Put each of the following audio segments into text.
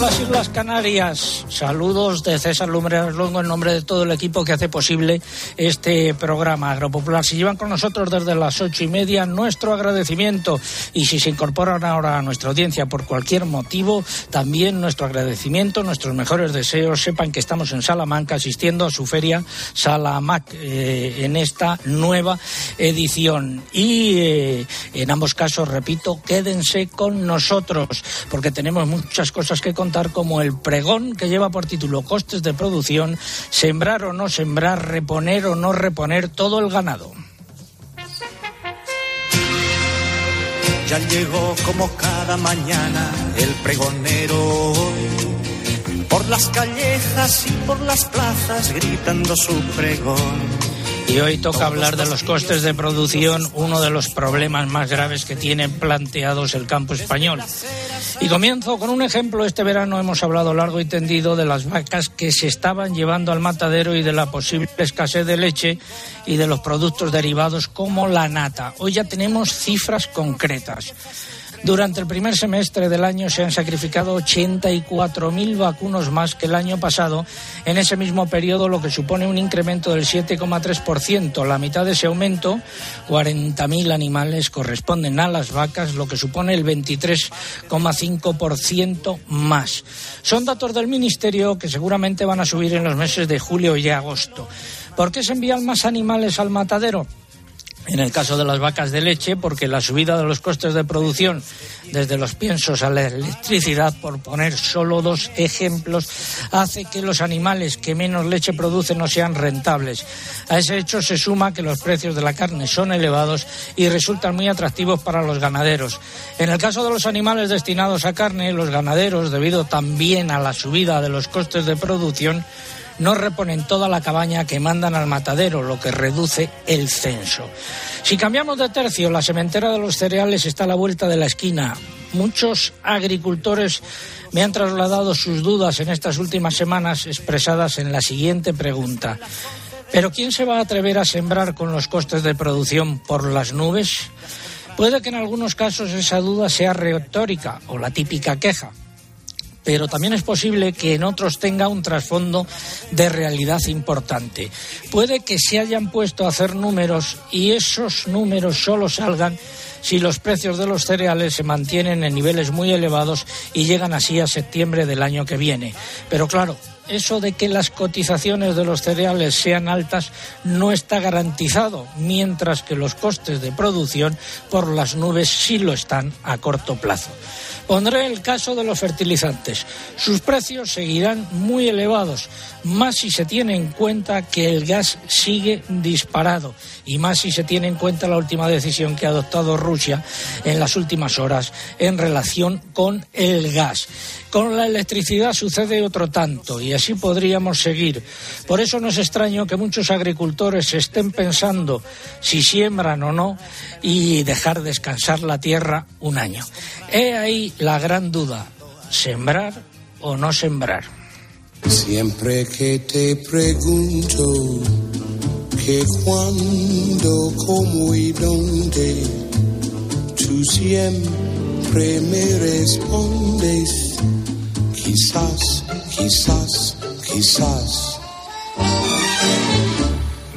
Las Islas Canarias. Saludos de César Lumbreras Longo en nombre de todo el equipo que hace posible este programa Agropopular. Si llevan con nosotros desde las ocho y media, nuestro agradecimiento. Y si se incorporan ahora a nuestra audiencia por cualquier motivo, también nuestro agradecimiento, nuestros mejores deseos. Sepan que estamos en Salamanca asistiendo a su feria Salamac eh, en esta nueva edición. Y eh, en ambos casos, repito, quédense con nosotros porque tenemos muchas cosas que contar como el pregón que lleva por título Costes de producción, sembrar o no sembrar, reponer o no reponer todo el ganado. Ya llegó como cada mañana el pregonero por las callejas y por las plazas gritando su pregón. Y hoy toca hablar de los costes de producción, uno de los problemas más graves que tiene planteados el campo español. Y comienzo con un ejemplo. Este verano hemos hablado largo y tendido de las vacas que se estaban llevando al matadero y de la posible escasez de leche y de los productos derivados como la nata. Hoy ya tenemos cifras concretas. Durante el primer semestre del año se han sacrificado 84.000 vacunos más que el año pasado, en ese mismo periodo, lo que supone un incremento del 7,3%. La mitad de ese aumento, 40.000 animales, corresponden a las vacas, lo que supone el 23,5% más. Son datos del Ministerio que seguramente van a subir en los meses de julio y agosto. ¿Por qué se envían más animales al matadero? En el caso de las vacas de leche, porque la subida de los costes de producción, desde los piensos a la electricidad, por poner solo dos ejemplos, hace que los animales que menos leche producen no sean rentables. A ese hecho se suma que los precios de la carne son elevados y resultan muy atractivos para los ganaderos. En el caso de los animales destinados a carne, los ganaderos, debido también a la subida de los costes de producción, no reponen toda la cabaña que mandan al matadero, lo que reduce el censo. Si cambiamos de tercio, la sementera de los cereales está a la vuelta de la esquina. Muchos agricultores me han trasladado sus dudas en estas últimas semanas expresadas en la siguiente pregunta. ¿Pero quién se va a atrever a sembrar con los costes de producción por las nubes? Puede que en algunos casos esa duda sea retórica o la típica queja, pero también es posible que en otros tenga un trasfondo de realidad importante. Puede que se hayan puesto a hacer números y esos números solo salgan si los precios de los cereales se mantienen en niveles muy elevados y llegan así a septiembre del año que viene. Pero claro, eso de que las cotizaciones de los cereales sean altas no está garantizado, mientras que los costes de producción por las nubes sí lo están a corto plazo. Pondré el caso de los fertilizantes. Sus precios seguirán muy elevados, más si se tiene en cuenta que el gas sigue disparado y más si se tiene en cuenta la última decisión que ha adoptado Rusia en las últimas horas en relación con el gas. Con la electricidad sucede otro tanto y así podríamos seguir. Por eso no es extraño que muchos agricultores estén pensando si siembran o no y dejar descansar la tierra un año. He ahí la gran duda, sembrar o no sembrar. Siempre que te pregunto que cuándo, cómo y dónde, tú siempre me respondes, quizás, quizás, quizás.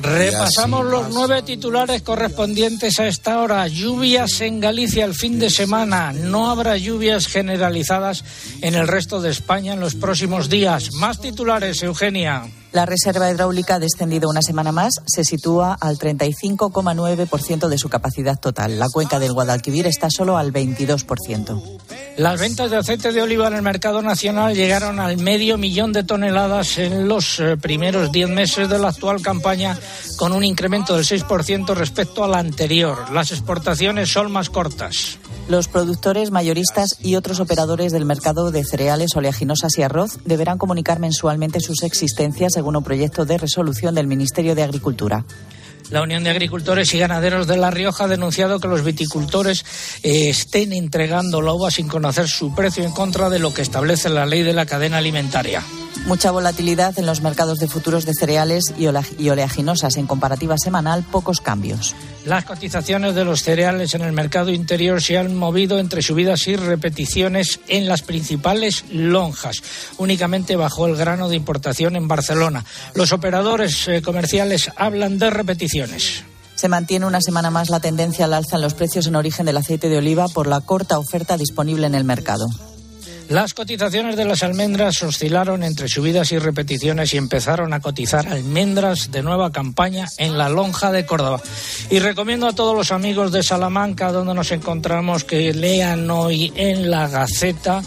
Repasamos los nueve titulares correspondientes a esta hora. Lluvias en Galicia el fin de semana. No habrá lluvias generalizadas en el resto de España en los próximos días. Más titulares, Eugenia. La reserva hidráulica ha descendido una semana más, se sitúa al 35,9% de su capacidad total. La cuenca del Guadalquivir está solo al 22%. Las ventas de aceite de oliva en el mercado nacional llegaron al medio millón de toneladas en los eh, primeros diez meses de la actual campaña, con un incremento del 6% respecto a la anterior. Las exportaciones son más cortas. Los productores, mayoristas y otros operadores del mercado de cereales, oleaginosas y arroz deberán comunicar mensualmente sus existencias según un proyecto de resolución del Ministerio de Agricultura. La Unión de Agricultores y Ganaderos de La Rioja ha denunciado que los viticultores eh, estén entregando la uva sin conocer su precio en contra de lo que establece la ley de la cadena alimentaria. Mucha volatilidad en los mercados de futuros de cereales y oleaginosas. En comparativa semanal, pocos cambios. Las cotizaciones de los cereales en el mercado interior se han movido entre subidas y repeticiones en las principales lonjas. Únicamente bajó el grano de importación en Barcelona. Los operadores eh, comerciales hablan de repeticiones. Se mantiene una semana más la tendencia al alza en los precios en origen del aceite de oliva por la corta oferta disponible en el mercado. Las cotizaciones de las almendras oscilaron entre subidas y repeticiones y empezaron a cotizar almendras de nueva campaña en la lonja de Córdoba. Y recomiendo a todos los amigos de Salamanca, donde nos encontramos, que lean hoy en la Gaceta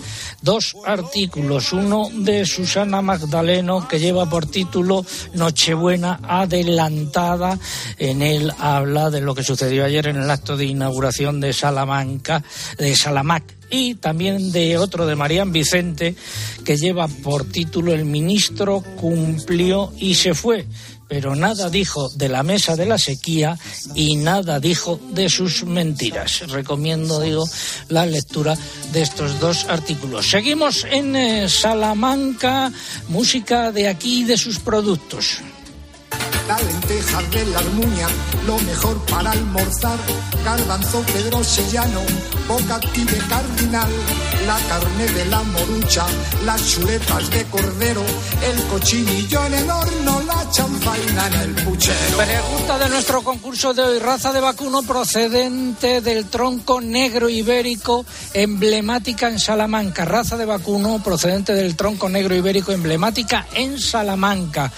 dos artículos. Uno de Susana Magdaleno, que lleva por título Nochebuena adelantada. En él habla de lo que sucedió ayer en el acto de inauguración de Salamanca, de Salamac y también de otro de Marían Vicente que lleva por título El ministro cumplió y se fue pero nada dijo de la mesa de la sequía y nada dijo de sus mentiras. Recomiendo, digo, la lectura de estos dos artículos. Seguimos en eh, Salamanca, música de aquí y de sus productos la lenteja de la almuña, lo mejor para almorzar, garbanzo pedro sellano, boca de cardinal, la carne de la morucha, las chuletas de cordero, el cochinillo en el horno, la chanfaina en el puchero. Pregunta de nuestro concurso de hoy, raza de vacuno procedente del tronco negro ibérico, emblemática en Salamanca, raza de vacuno procedente del tronco negro ibérico, emblemática en Salamanca.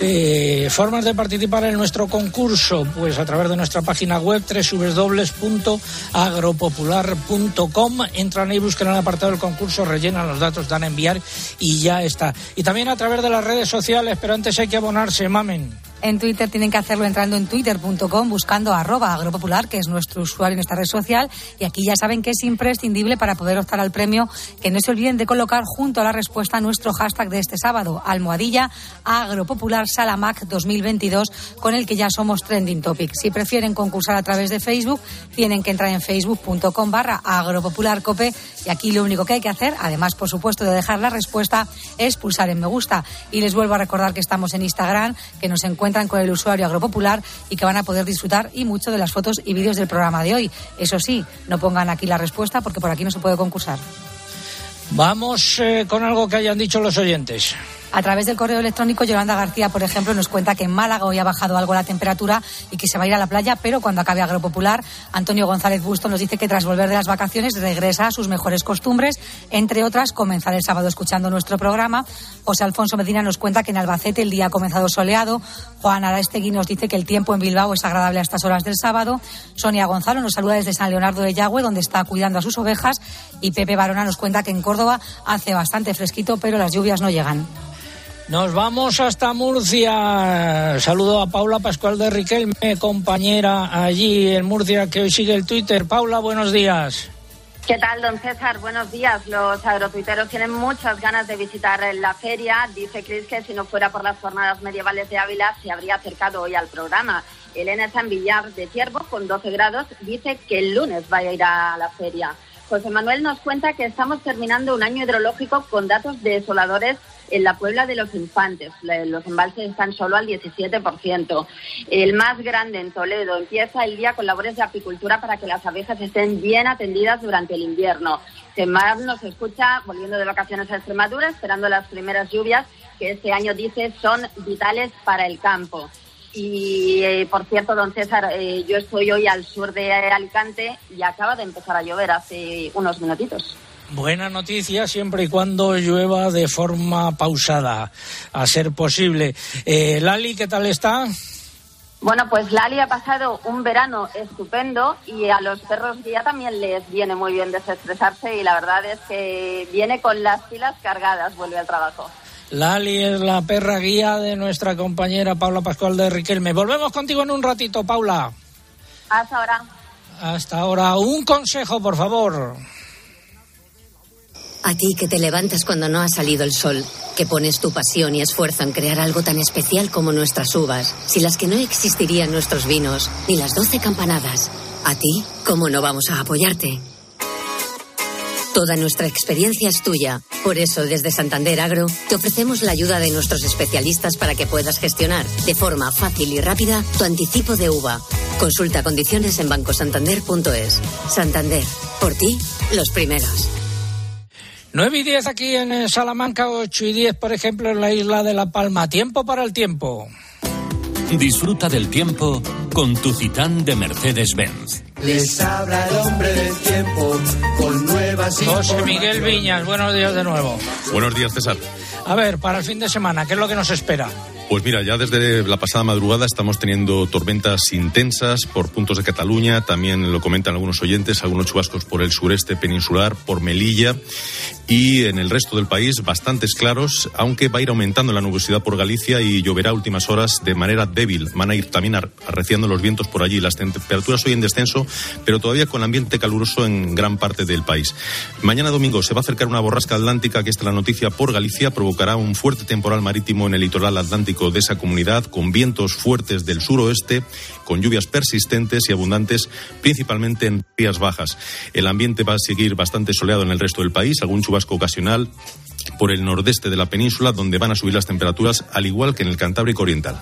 Eh, formas de participar en nuestro concurso? Pues a través de nuestra página web www.agropopular.com. Entran ahí, buscan el apartado del concurso, rellenan los datos, dan a enviar y ya está. Y también a través de las redes sociales, pero antes hay que abonarse, mamen. En Twitter tienen que hacerlo entrando en twitter.com buscando arroba agropopular, que es nuestro usuario en esta red social. Y aquí ya saben que es imprescindible para poder optar al premio que no se olviden de colocar junto a la respuesta nuestro hashtag de este sábado, almohadilla agropopular salamac 2022, con el que ya somos trending topic. Si prefieren concursar a través de Facebook, tienen que entrar en facebook.com barra agropopularcope y aquí lo único que hay que hacer, además por supuesto de dejar la respuesta, es pulsar en me gusta. Y les vuelvo a recordar que estamos en Instagram, que nos encuentran con el usuario agropopular y que van a poder disfrutar y mucho de las fotos y vídeos del programa de hoy. Eso sí, no pongan aquí la respuesta porque por aquí no se puede concursar. Vamos eh, con algo que hayan dicho los oyentes. A través del correo electrónico, Yolanda García, por ejemplo, nos cuenta que en Málaga hoy ha bajado algo la temperatura y que se va a ir a la playa, pero cuando acabe Agropopular, Antonio González Busto nos dice que tras volver de las vacaciones regresa a sus mejores costumbres, entre otras, comenzar el sábado escuchando nuestro programa. José Alfonso Medina nos cuenta que en Albacete el día ha comenzado soleado. Juan Arastegui nos dice que el tiempo en Bilbao es agradable a estas horas del sábado. Sonia Gonzalo nos saluda desde San Leonardo de Yagüe, donde está cuidando a sus ovejas. Y Pepe Barona nos cuenta que en Córdoba hace bastante fresquito, pero las lluvias no llegan. Nos vamos hasta Murcia. Saludo a Paula Pascual de Riquelme, compañera allí en Murcia, que hoy sigue el Twitter. Paula, buenos días. ¿Qué tal, don César? Buenos días. Los agrotuiteros tienen muchas ganas de visitar la feria. Dice Cris que si no fuera por las jornadas medievales de Ávila, se habría acercado hoy al programa. Elena San Villar de Ciervo, con 12 grados, dice que el lunes va a ir a la feria. José Manuel nos cuenta que estamos terminando un año hidrológico con datos desoladores en la Puebla de los Infantes. Los embalses están solo al 17%. El más grande en Toledo empieza el día con labores de apicultura para que las abejas estén bien atendidas durante el invierno. Semar nos escucha volviendo de vacaciones a Extremadura, esperando las primeras lluvias que este año dice son vitales para el campo. Y eh, por cierto, don César, eh, yo estoy hoy al sur de Alicante y acaba de empezar a llover hace unos minutitos. Buena noticia siempre y cuando llueva de forma pausada, a ser posible. Eh, Lali, ¿qué tal está? Bueno, pues Lali ha pasado un verano estupendo y a los perros ya también les viene muy bien desestresarse y la verdad es que viene con las pilas cargadas, vuelve al trabajo. Lali es la perra guía de nuestra compañera Paula Pascual de Riquelme. Volvemos contigo en un ratito, Paula. Hasta ahora. Hasta ahora. Un consejo, por favor. A ti que te levantas cuando no ha salido el sol, que pones tu pasión y esfuerzo en crear algo tan especial como nuestras uvas, si las que no existirían nuestros vinos, ni las doce campanadas. A ti, ¿cómo no vamos a apoyarte? Toda nuestra experiencia es tuya. Por eso, desde Santander Agro, te ofrecemos la ayuda de nuestros especialistas para que puedas gestionar de forma fácil y rápida tu anticipo de uva. Consulta condiciones en bancosantander.es. Santander, por ti, los primeros. 9 y 10 aquí en eh, Salamanca, 8 y 10, por ejemplo, en la isla de La Palma. Tiempo para el tiempo. Disfruta del tiempo con tu Citán de Mercedes-Benz. Les habla el hombre del tiempo con nuevas José Miguel Viñas, buenos días de nuevo. Buenos días, César. A ver, para el fin de semana, ¿qué es lo que nos espera? Pues mira, ya desde la pasada madrugada estamos teniendo tormentas intensas por puntos de Cataluña, también lo comentan algunos oyentes, algunos chubascos por el sureste peninsular, por Melilla y en el resto del país bastantes claros, aunque va a ir aumentando la nubosidad por Galicia y lloverá a últimas horas de manera débil. Van a ir también arreciando los vientos por allí. Las temperaturas hoy en descenso, pero todavía con ambiente caluroso en gran parte del país. Mañana domingo se va a acercar una borrasca atlántica, que está la noticia por Galicia, provocará un fuerte temporal marítimo en el litoral atlántico de esa comunidad, con vientos fuertes del suroeste, con lluvias persistentes y abundantes, principalmente en Rías Bajas. El ambiente va a seguir bastante soleado en el resto del país, algún chubasco ocasional por el nordeste de la península, donde van a subir las temperaturas, al igual que en el Cantábrico Oriental.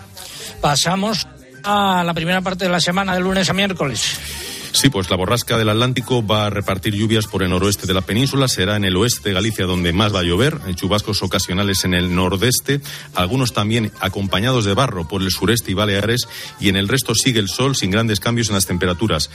Pasamos a la primera parte de la semana, de lunes a miércoles. Sí, pues la borrasca del Atlántico va a repartir lluvias por el noroeste de la península. Será en el oeste de Galicia donde más va a llover, chubascos ocasionales en el nordeste, algunos también acompañados de barro por el sureste y Baleares, y en el resto sigue el sol sin grandes cambios en las temperaturas.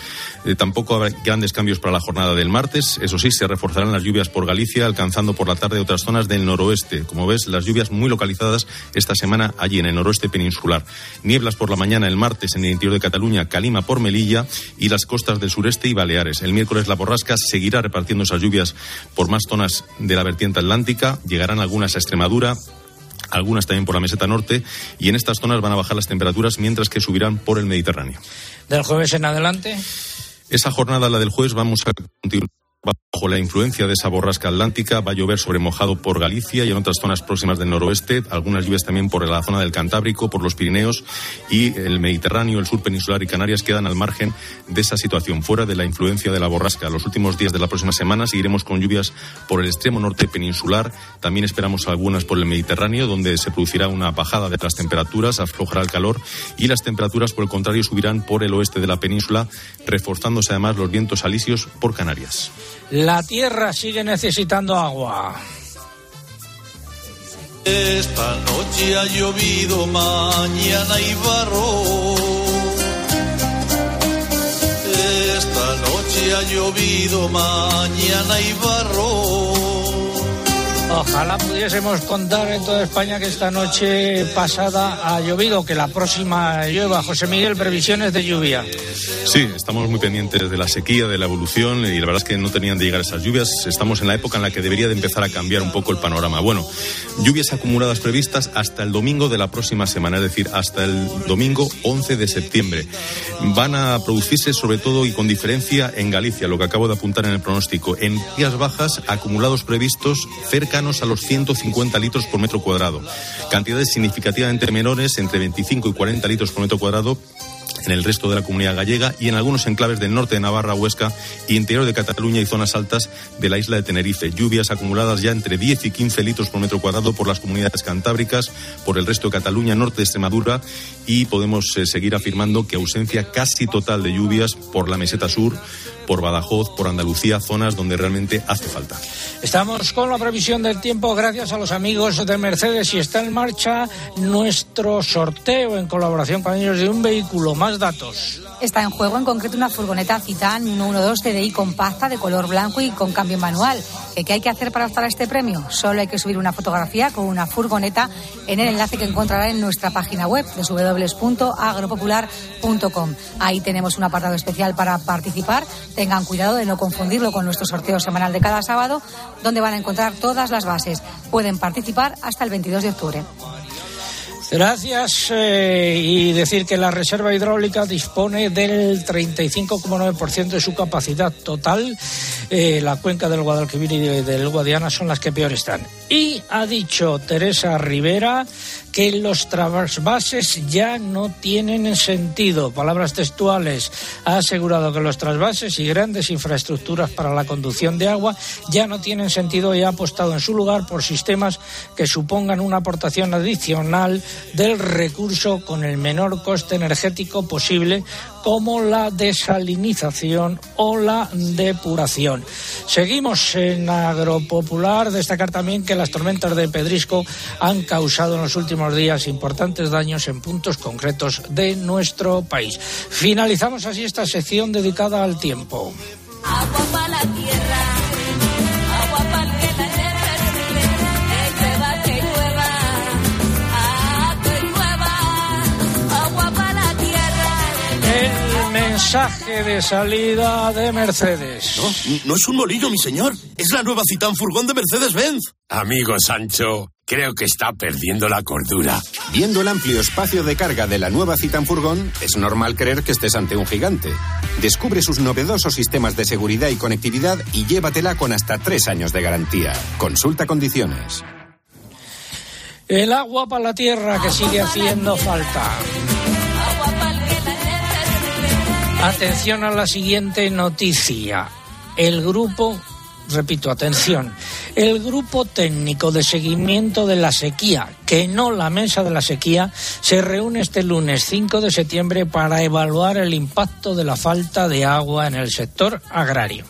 Eh, tampoco habrá grandes cambios para la jornada del martes. Eso sí, se reforzarán las lluvias por Galicia, alcanzando por la tarde otras zonas del noroeste. Como ves, las lluvias muy localizadas esta semana allí en el noroeste peninsular. Nieblas por la mañana el martes en el interior de Cataluña, Calima por Melilla y las costas del sureste y Baleares. El miércoles la borrasca seguirá repartiendo esas lluvias por más zonas de la vertiente atlántica. Llegarán algunas a Extremadura, algunas también por la meseta norte, y en estas zonas van a bajar las temperaturas mientras que subirán por el Mediterráneo. ¿Del jueves en adelante? Esa jornada, la del jueves, vamos a continuar Bajo la influencia de esa borrasca atlántica va a llover sobre mojado por Galicia y en otras zonas próximas del noroeste, algunas lluvias también por la zona del Cantábrico, por los Pirineos y el Mediterráneo, el sur peninsular y Canarias quedan al margen de esa situación, fuera de la influencia de la borrasca. Los últimos días de la próxima semana seguiremos con lluvias por el extremo norte peninsular, también esperamos algunas por el Mediterráneo, donde se producirá una bajada de las temperaturas, aflojará el calor y las temperaturas, por el contrario, subirán por el oeste de la península, reforzándose además los vientos alisios por Canarias. La tierra sigue necesitando agua. Esta noche ha llovido, mañana y barro. Esta noche ha llovido, mañana y barro. Ojalá pudiésemos contar en toda España que esta noche pasada ha llovido, que la próxima llueva. José Miguel, previsiones de lluvia. Sí, estamos muy pendientes de la sequía, de la evolución y la verdad es que no tenían de llegar esas lluvias. Estamos en la época en la que debería de empezar a cambiar un poco el panorama. Bueno, lluvias acumuladas previstas hasta el domingo de la próxima semana, es decir, hasta el domingo 11 de septiembre. Van a producirse sobre todo y con diferencia en Galicia, lo que acabo de apuntar en el pronóstico. En días bajas, acumulados previstos cerca a los 150 litros por metro cuadrado. Cantidades significativamente menores, entre 25 y 40 litros por metro cuadrado en el resto de la comunidad gallega y en algunos enclaves del norte de Navarra, Huesca y interior de Cataluña y zonas altas de la isla de Tenerife. Lluvias acumuladas ya entre 10 y 15 litros por metro cuadrado por las comunidades cantábricas, por el resto de Cataluña, norte de Extremadura y podemos eh, seguir afirmando que ausencia casi total de lluvias por la meseta sur, por Badajoz, por Andalucía, zonas donde realmente hace falta. Estamos con la previsión del tiempo gracias a los amigos de Mercedes y está en marcha nuestro sorteo en colaboración con ellos de un vehículo. Más datos. Está en juego en concreto una furgoneta Citan 112 TDI compacta de color blanco y con cambio manual. ¿Qué hay que hacer para optar a este premio? Solo hay que subir una fotografía con una furgoneta en el enlace que encontrará en nuestra página web www.agropopular.com. Ahí tenemos un apartado especial para participar. Tengan cuidado de no confundirlo con nuestro sorteo semanal de cada sábado, donde van a encontrar todas las bases. Pueden participar hasta el 22 de octubre. Gracias. Eh, y decir que la reserva hidráulica dispone del 35,9% de su capacidad total. Eh, la cuenca del Guadalquivir y del Guadiana son las que peor están. Y ha dicho Teresa Rivera que los trasvases ya no tienen sentido. Palabras textuales. Ha asegurado que los trasvases y grandes infraestructuras para la conducción de agua ya no tienen sentido y ha apostado en su lugar por sistemas que supongan una aportación adicional del recurso con el menor coste energético posible, como la desalinización o la depuración. Seguimos en Agropopular. Destacar también que las tormentas de Pedrisco han causado en los últimos días importantes daños en puntos concretos de nuestro país. Finalizamos así esta sección dedicada al tiempo. Agua la tierra, mensaje de salida de Mercedes. No, no es un molino, mi señor. Es la nueva Citán Furgón de Mercedes-Benz. Amigo Sancho, creo que está perdiendo la cordura. Viendo el amplio espacio de carga de la nueva Citan Furgón, es normal creer que estés ante un gigante. Descubre sus novedosos sistemas de seguridad y conectividad y llévatela con hasta tres años de garantía. Consulta condiciones. El agua para la tierra que sigue haciendo falta. Atención a la siguiente noticia. El grupo, repito, atención, el grupo técnico de seguimiento de la sequía, que no la mesa de la sequía, se reúne este lunes 5 de septiembre para evaluar el impacto de la falta de agua en el sector agrario.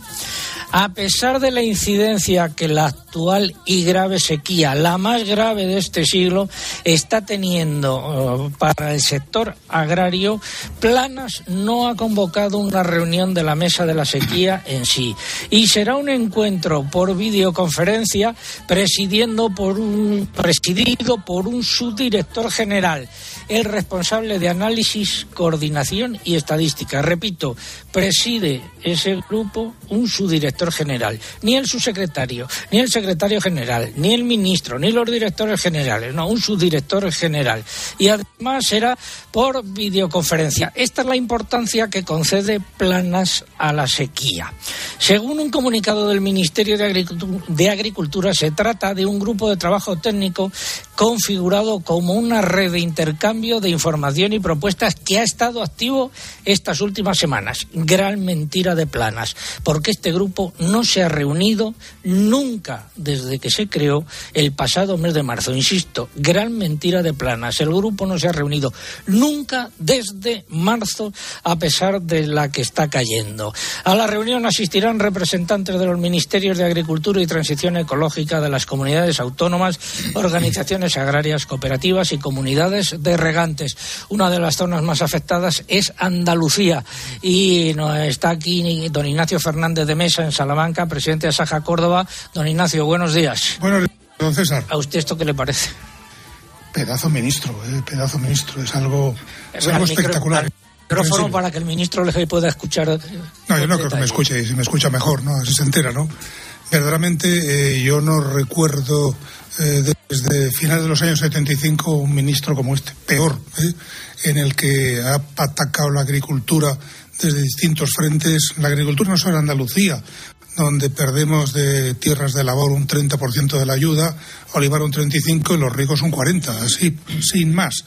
A pesar de la incidencia que la actual y grave sequía, la más grave de este siglo, está teniendo eh, para el sector agrario, Planas no ha convocado una reunión de la mesa de la sequía en sí. Y será un encuentro por videoconferencia presidiendo por un, presidido por un subdirector general, el responsable de análisis, coordinación y estadística. Repito, preside ese grupo un subdirector general, ni el subsecretario, ni el secretario general, ni el ministro, ni los directores generales, no, un subdirector general. Y además será por videoconferencia. Esta es la importancia que concede Planas a la sequía. Según un comunicado del Ministerio de Agricultura, de Agricultura se trata de un grupo de trabajo técnico configurado como una red de intercambio de información y propuestas que ha estado activo estas últimas semanas. Gran mentira de Planas, porque este grupo no se ha reunido nunca desde que se creó el pasado mes de marzo. Insisto, gran mentira de planas. El grupo no se ha reunido nunca desde marzo, a pesar de la que está cayendo. A la reunión asistirán representantes de los ministerios de Agricultura y Transición Ecológica de las comunidades autónomas, organizaciones agrarias, cooperativas y comunidades de regantes. Una de las zonas más afectadas es Andalucía y está aquí don Ignacio Fernández de Mesa en Salamanca, presidente de Saja Córdoba. Don Ignacio, buenos días. Buenos días, don César. ¿A usted esto qué le parece? Pedazo ministro, eh, pedazo ministro, es algo, es algo espectacular. Micrófono para que el ministro le pueda escuchar. No, yo no creo que me escuche, si me escucha mejor, ¿no? Se entera, ¿no? Verdaderamente eh, yo no recuerdo eh, desde finales de los años 75 un ministro como este, peor, ¿eh? en el que ha atacado la agricultura desde distintos frentes. La agricultura no solo en Andalucía, donde perdemos de tierras de labor un 30% de la ayuda, olivar un 35% y los ricos un 40%, así, sin más.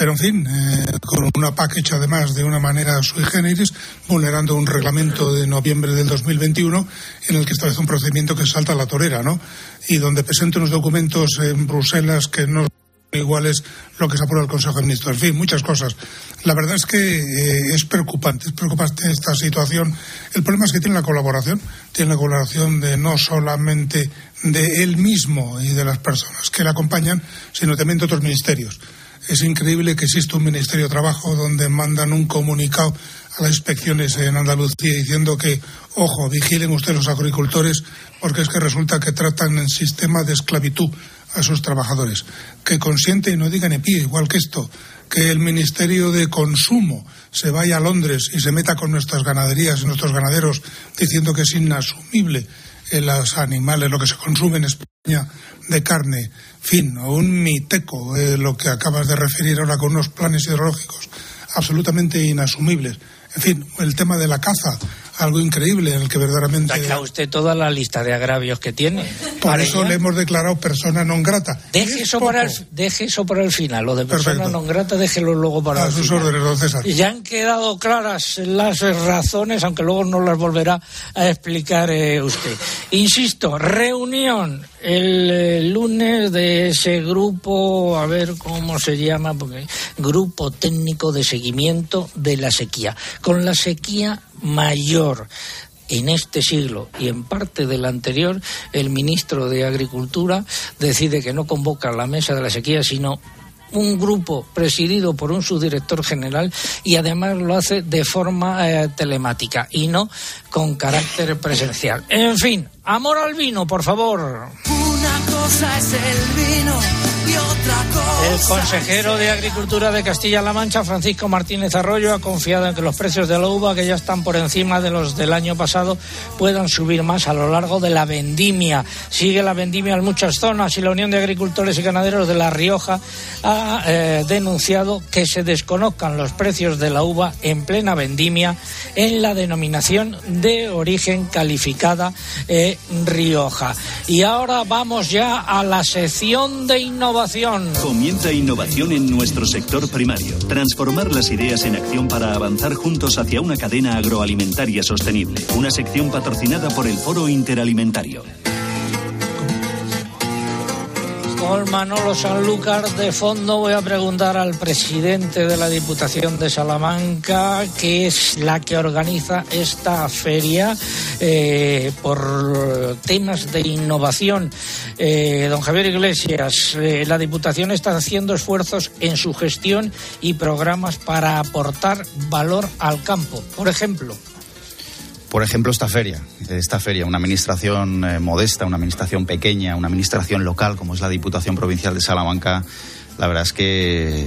Pero, en fin, eh, con una PAC además de una manera sui generis, vulnerando un reglamento de noviembre del 2021 en el que establece un procedimiento que salta a la torera, ¿no? Y donde presenta unos documentos en Bruselas que no igual es lo que se aprueba el Consejo de Ministros. En fin, muchas cosas. La verdad es que eh, es preocupante, es preocupante esta situación. El problema es que tiene la colaboración, tiene la colaboración de no solamente de él mismo y de las personas que le acompañan, sino también de otros ministerios. Es increíble que exista un Ministerio de Trabajo donde mandan un comunicado a las inspecciones en Andalucía diciendo que, ojo, vigilen ustedes los agricultores porque es que resulta que tratan en sistema de esclavitud a sus trabajadores. Que consiente y no diga ni pie, igual que esto, que el Ministerio de Consumo se vaya a Londres y se meta con nuestras ganaderías y nuestros ganaderos diciendo que es inasumible los animales, lo que se consume en España de carne, fin, o un miteco, eh, lo que acabas de referir ahora con unos planes hidrológicos absolutamente inasumibles. En fin, el tema de la caza, algo increíble en el que verdaderamente. Saca usted toda la lista de agravios que tiene. Por eso le hemos declarado persona non grata. Deje eso, para el, deje eso para el final. Lo de persona Perfecto. non grata, déjelo luego para A el sus final. órdenes, don César. Ya han quedado claras las razones, aunque luego no las volverá a explicar eh, usted. Insisto, reunión el eh, lunes de ese grupo, a ver cómo se llama, porque grupo técnico de seguimiento de la sequía. Con la sequía mayor en este siglo y en parte del anterior, el ministro de Agricultura decide que no convoca la mesa de la sequía, sino un grupo presidido por un subdirector general y además lo hace de forma eh, telemática y no con carácter presencial. En fin, amor al vino, por favor. Una cosa es el vino. El consejero de Agricultura de Castilla-La Mancha, Francisco Martínez Arroyo, ha confiado en que los precios de la uva, que ya están por encima de los del año pasado, puedan subir más a lo largo de la vendimia. Sigue la vendimia en muchas zonas y la Unión de Agricultores y Ganaderos de La Rioja ha eh, denunciado que se desconozcan los precios de la uva en plena vendimia en la denominación de origen calificada eh, Rioja. Y ahora vamos ya a la sección de innovación. Comienza innovación en nuestro sector primario. Transformar las ideas en acción para avanzar juntos hacia una cadena agroalimentaria sostenible. Una sección patrocinada por el Foro Interalimentario. Con Manolo Sanlúcar de fondo voy a preguntar al presidente de la Diputación de Salamanca, que es la que organiza esta feria eh, por temas de innovación. Eh, don Javier Iglesias, eh, la Diputación está haciendo esfuerzos en su gestión y programas para aportar valor al campo. Por ejemplo, Por ejemplo, esta feria, esta feria, una administración eh, modesta, una administración pequeña, una administración local como es la Diputación Provincial de Salamanca, la verdad es que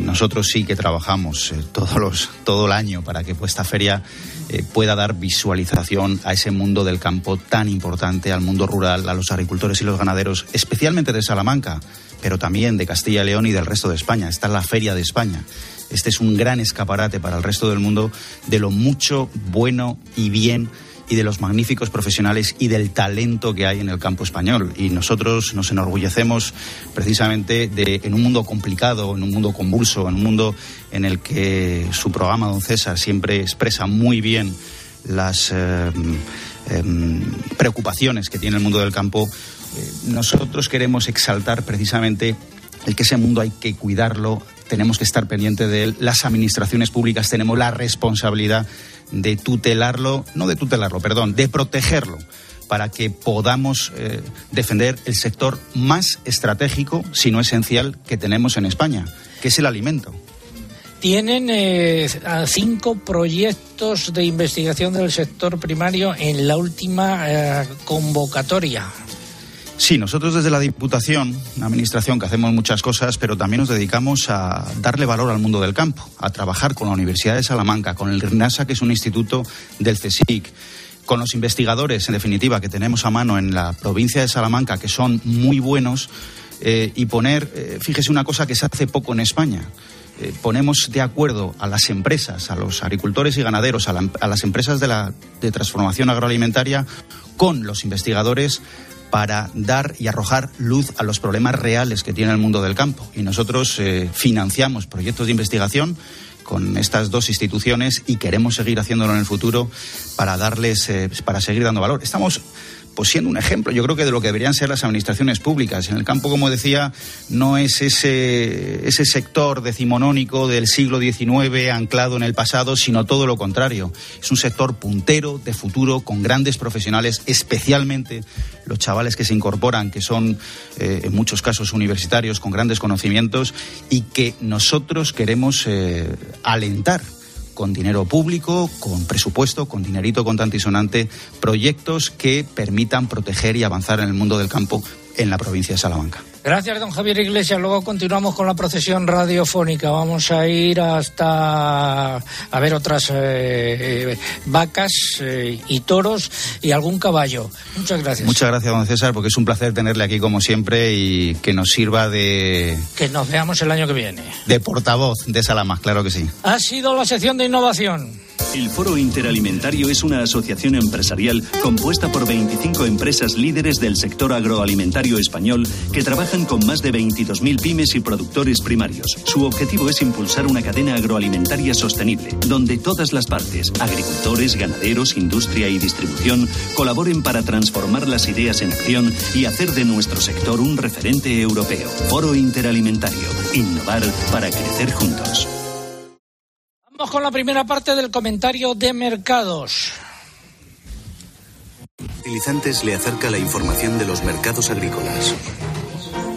nosotros sí que trabajamos eh, todos los, todo el año para que esta feria eh, pueda dar visualización a ese mundo del campo tan importante, al mundo rural, a los agricultores y los ganaderos, especialmente de Salamanca, pero también de Castilla y León y del resto de España. Esta es la Feria de España. Este es un gran escaparate para el resto del mundo de lo mucho bueno y bien y de los magníficos profesionales y del talento que hay en el campo español. Y nosotros nos enorgullecemos precisamente de, en un mundo complicado, en un mundo convulso, en un mundo en el que su programa, don César, siempre expresa muy bien las eh, eh, preocupaciones que tiene el mundo del campo. Eh, nosotros queremos exaltar precisamente el que ese mundo hay que cuidarlo, tenemos que estar pendientes de él. Las administraciones públicas tenemos la responsabilidad de tutelarlo, no de tutelarlo, perdón, de protegerlo para que podamos eh, defender el sector más estratégico, si no esencial, que tenemos en España, que es el alimento. Tienen eh, cinco proyectos de investigación del sector primario en la última eh, convocatoria. Sí, nosotros desde la Diputación, una administración que hacemos muchas cosas, pero también nos dedicamos a darle valor al mundo del campo, a trabajar con la Universidad de Salamanca, con el RINASA, que es un instituto del CSIC, con los investigadores, en definitiva, que tenemos a mano en la provincia de Salamanca, que son muy buenos, eh, y poner, eh, fíjese una cosa que se hace poco en España. Eh, ponemos de acuerdo a las empresas, a los agricultores y ganaderos, a, la- a las empresas de, la, de transformación agroalimentaria, con los investigadores para dar y arrojar luz a los problemas reales que tiene el mundo del campo. Y nosotros eh, financiamos proyectos de investigación con estas dos instituciones y queremos seguir haciéndolo en el futuro para darles, eh, para seguir dando valor. Estamos pues siendo un ejemplo, yo creo que de lo que deberían ser las administraciones públicas. En el campo, como decía, no es ese, ese sector decimonónico del siglo XIX anclado en el pasado, sino todo lo contrario. Es un sector puntero, de futuro, con grandes profesionales, especialmente los chavales que se incorporan, que son eh, en muchos casos universitarios, con grandes conocimientos, y que nosotros queremos eh, alentar con dinero público, con presupuesto, con dinerito contante y proyectos que permitan proteger y avanzar en el mundo del campo en la provincia de Salamanca. Gracias, don Javier Iglesias. Luego continuamos con la procesión radiofónica. Vamos a ir hasta a ver otras eh, eh, vacas eh, y toros y algún caballo. Muchas gracias. Muchas gracias, don César, porque es un placer tenerle aquí como siempre y que nos sirva de... Que nos veamos el año que viene. De portavoz de Salamanca, claro que sí. Ha sido la sección de innovación. El Foro Interalimentario es una asociación empresarial compuesta por 25 empresas líderes del sector agroalimentario español que trabajan con más de 22.000 pymes y productores primarios. Su objetivo es impulsar una cadena agroalimentaria sostenible, donde todas las partes, agricultores, ganaderos, industria y distribución, colaboren para transformar las ideas en acción y hacer de nuestro sector un referente europeo. Foro Interalimentario. Innovar para crecer juntos. Vamos con la primera parte del comentario de mercados. Fertilizantes le acerca la información de los mercados agrícolas.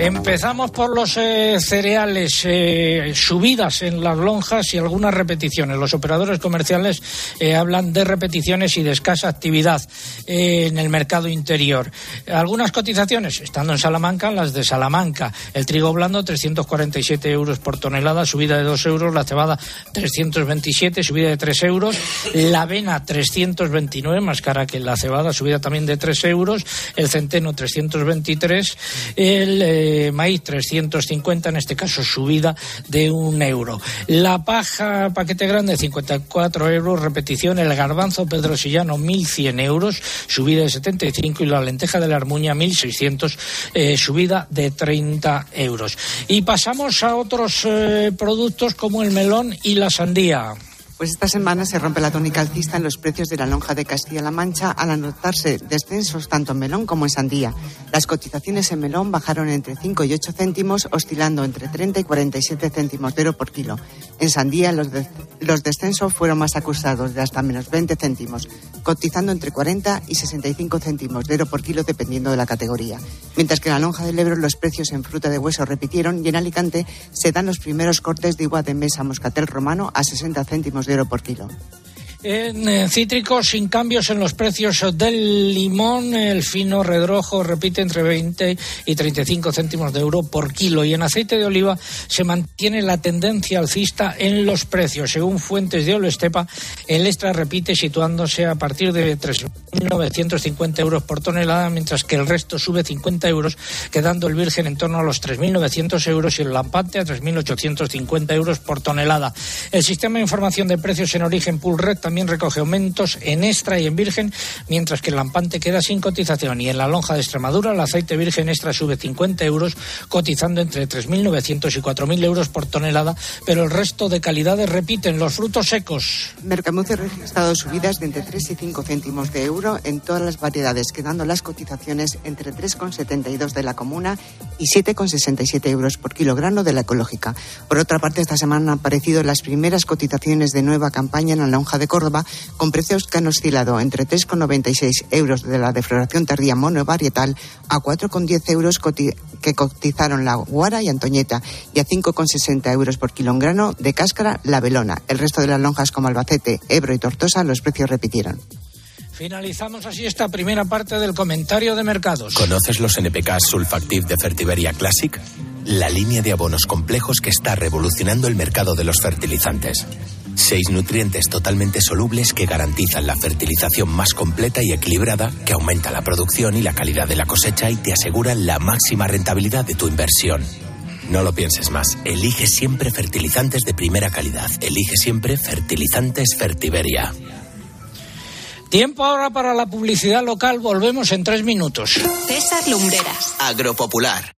Empezamos por los eh, cereales, eh, subidas en las lonjas y algunas repeticiones. Los operadores comerciales eh, hablan de repeticiones y de escasa actividad en el mercado interior. Algunas cotizaciones, estando en Salamanca, las de Salamanca. El trigo blando, 347 euros por tonelada, subida de 2 euros. La cebada, 327, subida de 3 euros. La avena, 329, más cara que la cebada, subida también de 3 euros. El centeno, 323. El maíz 350, en este caso subida de un euro. La paja paquete grande 54 euros, repetición, el garbanzo pedrosillano 1.100 euros, subida de 75 y la lenteja de la armuña 1.600, eh, subida de 30 euros. Y pasamos a otros eh, productos como el melón y la sandía. Pues esta semana se rompe la tónica alcista en los precios de la lonja de Castilla-La Mancha al anotarse descensos tanto en melón como en sandía. Las cotizaciones en melón bajaron entre 5 y 8 céntimos, oscilando entre 30 y 47 céntimos de oro por kilo. En sandía los, los descensos fueron más acusados, de hasta menos 20 céntimos, cotizando entre 40 y 65 céntimos de oro por kilo dependiendo de la categoría. Mientras que en la lonja del Ebro los precios en fruta de hueso repitieron y en Alicante se dan los primeros cortes de igual de mesa moscatel romano a 60 céntimos de oro por kilo. En eh, cítricos, sin cambios en los precios del limón, el fino redrojo repite entre 20 y 35 céntimos de euro por kilo. Y en aceite de oliva se mantiene la tendencia alcista en los precios. Según fuentes de Estepa, el extra repite situándose a partir de 3.950 euros por tonelada, mientras que el resto sube 50 euros, quedando el virgen en torno a los 3.900 euros y el lampante a 3.850 euros por tonelada. El sistema de información de precios en origen Pull Red también recoge aumentos en extra y en virgen, mientras que el lampante queda sin cotización. Y en la lonja de Extremadura, el aceite virgen extra sube 50 euros, cotizando entre 3.900 y 4.000 euros por tonelada, pero el resto de calidades repiten los frutos secos. Mercamuz ha registrado subidas de entre 3 y 5 céntimos de euro en todas las variedades, quedando las cotizaciones entre 3,72 de la comuna y 7,67 euros por kilogramo de la ecológica. Por otra parte, esta semana han aparecido las primeras cotizaciones de nueva campaña en la lonja de Córdoba, con precios que han oscilado entre 3,96 euros de la defloración tardía monovarietal a 4,10 euros que cotizaron la Guara y Antoñeta y a 5,60 euros por kilo en grano de cáscara la Velona. El resto de las lonjas como Albacete, Ebro y Tortosa los precios repitieron. Finalizamos así esta primera parte del comentario de mercados. ¿Conoces los NPK Sulfactive de Fertiberia Classic? La línea de abonos complejos que está revolucionando el mercado de los fertilizantes. Seis nutrientes totalmente solubles que garantizan la fertilización más completa y equilibrada, que aumenta la producción y la calidad de la cosecha y te aseguran la máxima rentabilidad de tu inversión. No lo pienses más. Elige siempre fertilizantes de primera calidad. Elige siempre fertilizantes Fertiberia. Tiempo ahora para la publicidad local. Volvemos en tres minutos. César Lumbreras. Agropopular.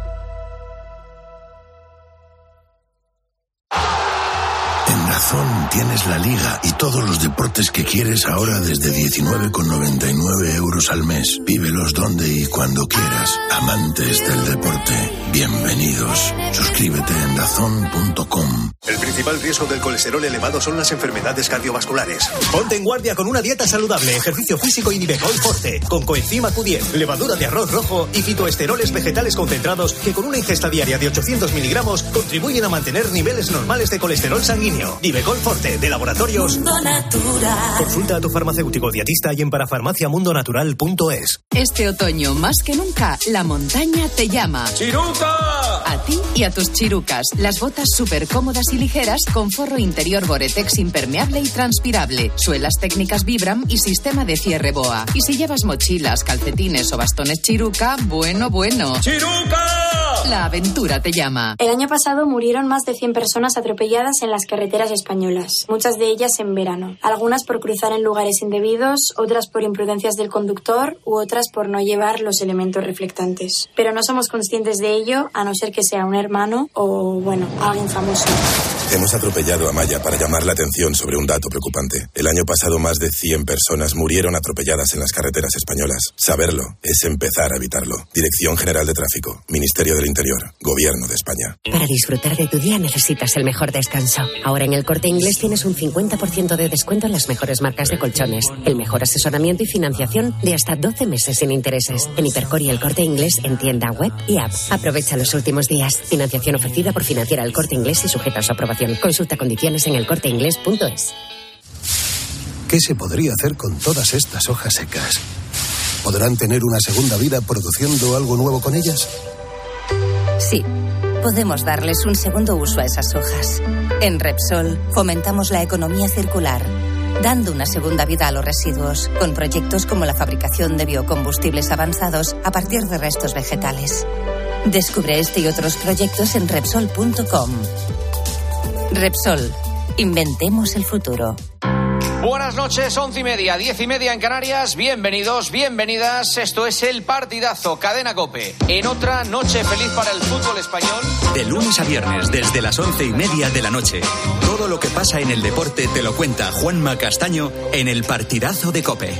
Dazón tienes la liga y todos los deportes que quieres ahora desde 19,99 euros al mes. Vívelos donde y cuando quieras. Amantes del deporte, bienvenidos. Suscríbete en dazón.com. El principal riesgo del colesterol elevado son las enfermedades cardiovasculares. Ponte en guardia con una dieta saludable, ejercicio físico y Nivecol Forte, con coenzima Q10, levadura de arroz rojo y fitoesteroles vegetales concentrados que con una ingesta diaria de 800 miligramos contribuyen a mantener niveles normales de colesterol sanguíneo. Nivecol Forte, de laboratorios. Consulta a tu farmacéutico dietista y en parafarmaciamundonatural.es. Este otoño, más que nunca, la montaña te llama. ¡Chiruca! A ti y a tus chirucas. Las botas súper cómodas y ligeras con forro interior Boretex impermeable y transpirable, suelas técnicas Vibram y sistema de cierre BOA. Y si llevas mochilas, calcetines o bastones Chiruca, bueno, bueno. ¡Chiruca! La aventura te llama. El año pasado murieron más de 100 personas atropelladas en las carreteras españolas, muchas de ellas en verano. Algunas por cruzar en lugares indebidos, otras por imprudencias del conductor u otras por no llevar los elementos reflectantes. Pero no somos conscientes de ello a no ser que sea un hermano o, bueno, alguien famoso. Hemos atropellado a Maya para llamar la atención sobre un dato preocupante. El año pasado más de 100 personas murieron atropelladas en las carreteras españolas. Saberlo es empezar a evitarlo. Dirección General de Tráfico, Ministerio del Interior, Gobierno de España. Para disfrutar de tu día necesitas el mejor descanso. Ahora en el corte inglés tienes un 50% de descuento en las mejores marcas de colchones, el mejor asesoramiento y financiación de hasta 12 meses sin intereses. En Hipercor y el corte inglés en tienda web y app. Aprovecha los últimos días. Financiación ofrecida por financiera el corte inglés y sujeta a su aprobación. Consulta condiciones en elcorteinglés.es. ¿Qué se podría hacer con todas estas hojas secas? ¿Podrán tener una segunda vida produciendo algo nuevo con ellas? Sí, podemos darles un segundo uso a esas hojas. En Repsol fomentamos la economía circular, dando una segunda vida a los residuos, con proyectos como la fabricación de biocombustibles avanzados a partir de restos vegetales. Descubre este y otros proyectos en Repsol.com. Repsol, inventemos el futuro. Buenas noches, once y media, diez y media en Canarias. Bienvenidos, bienvenidas. Esto es el partidazo Cadena Cope. En otra noche feliz para el fútbol español. De lunes a viernes, desde las once y media de la noche. Todo lo que pasa en el deporte te lo cuenta Juanma Castaño en el partidazo de Cope.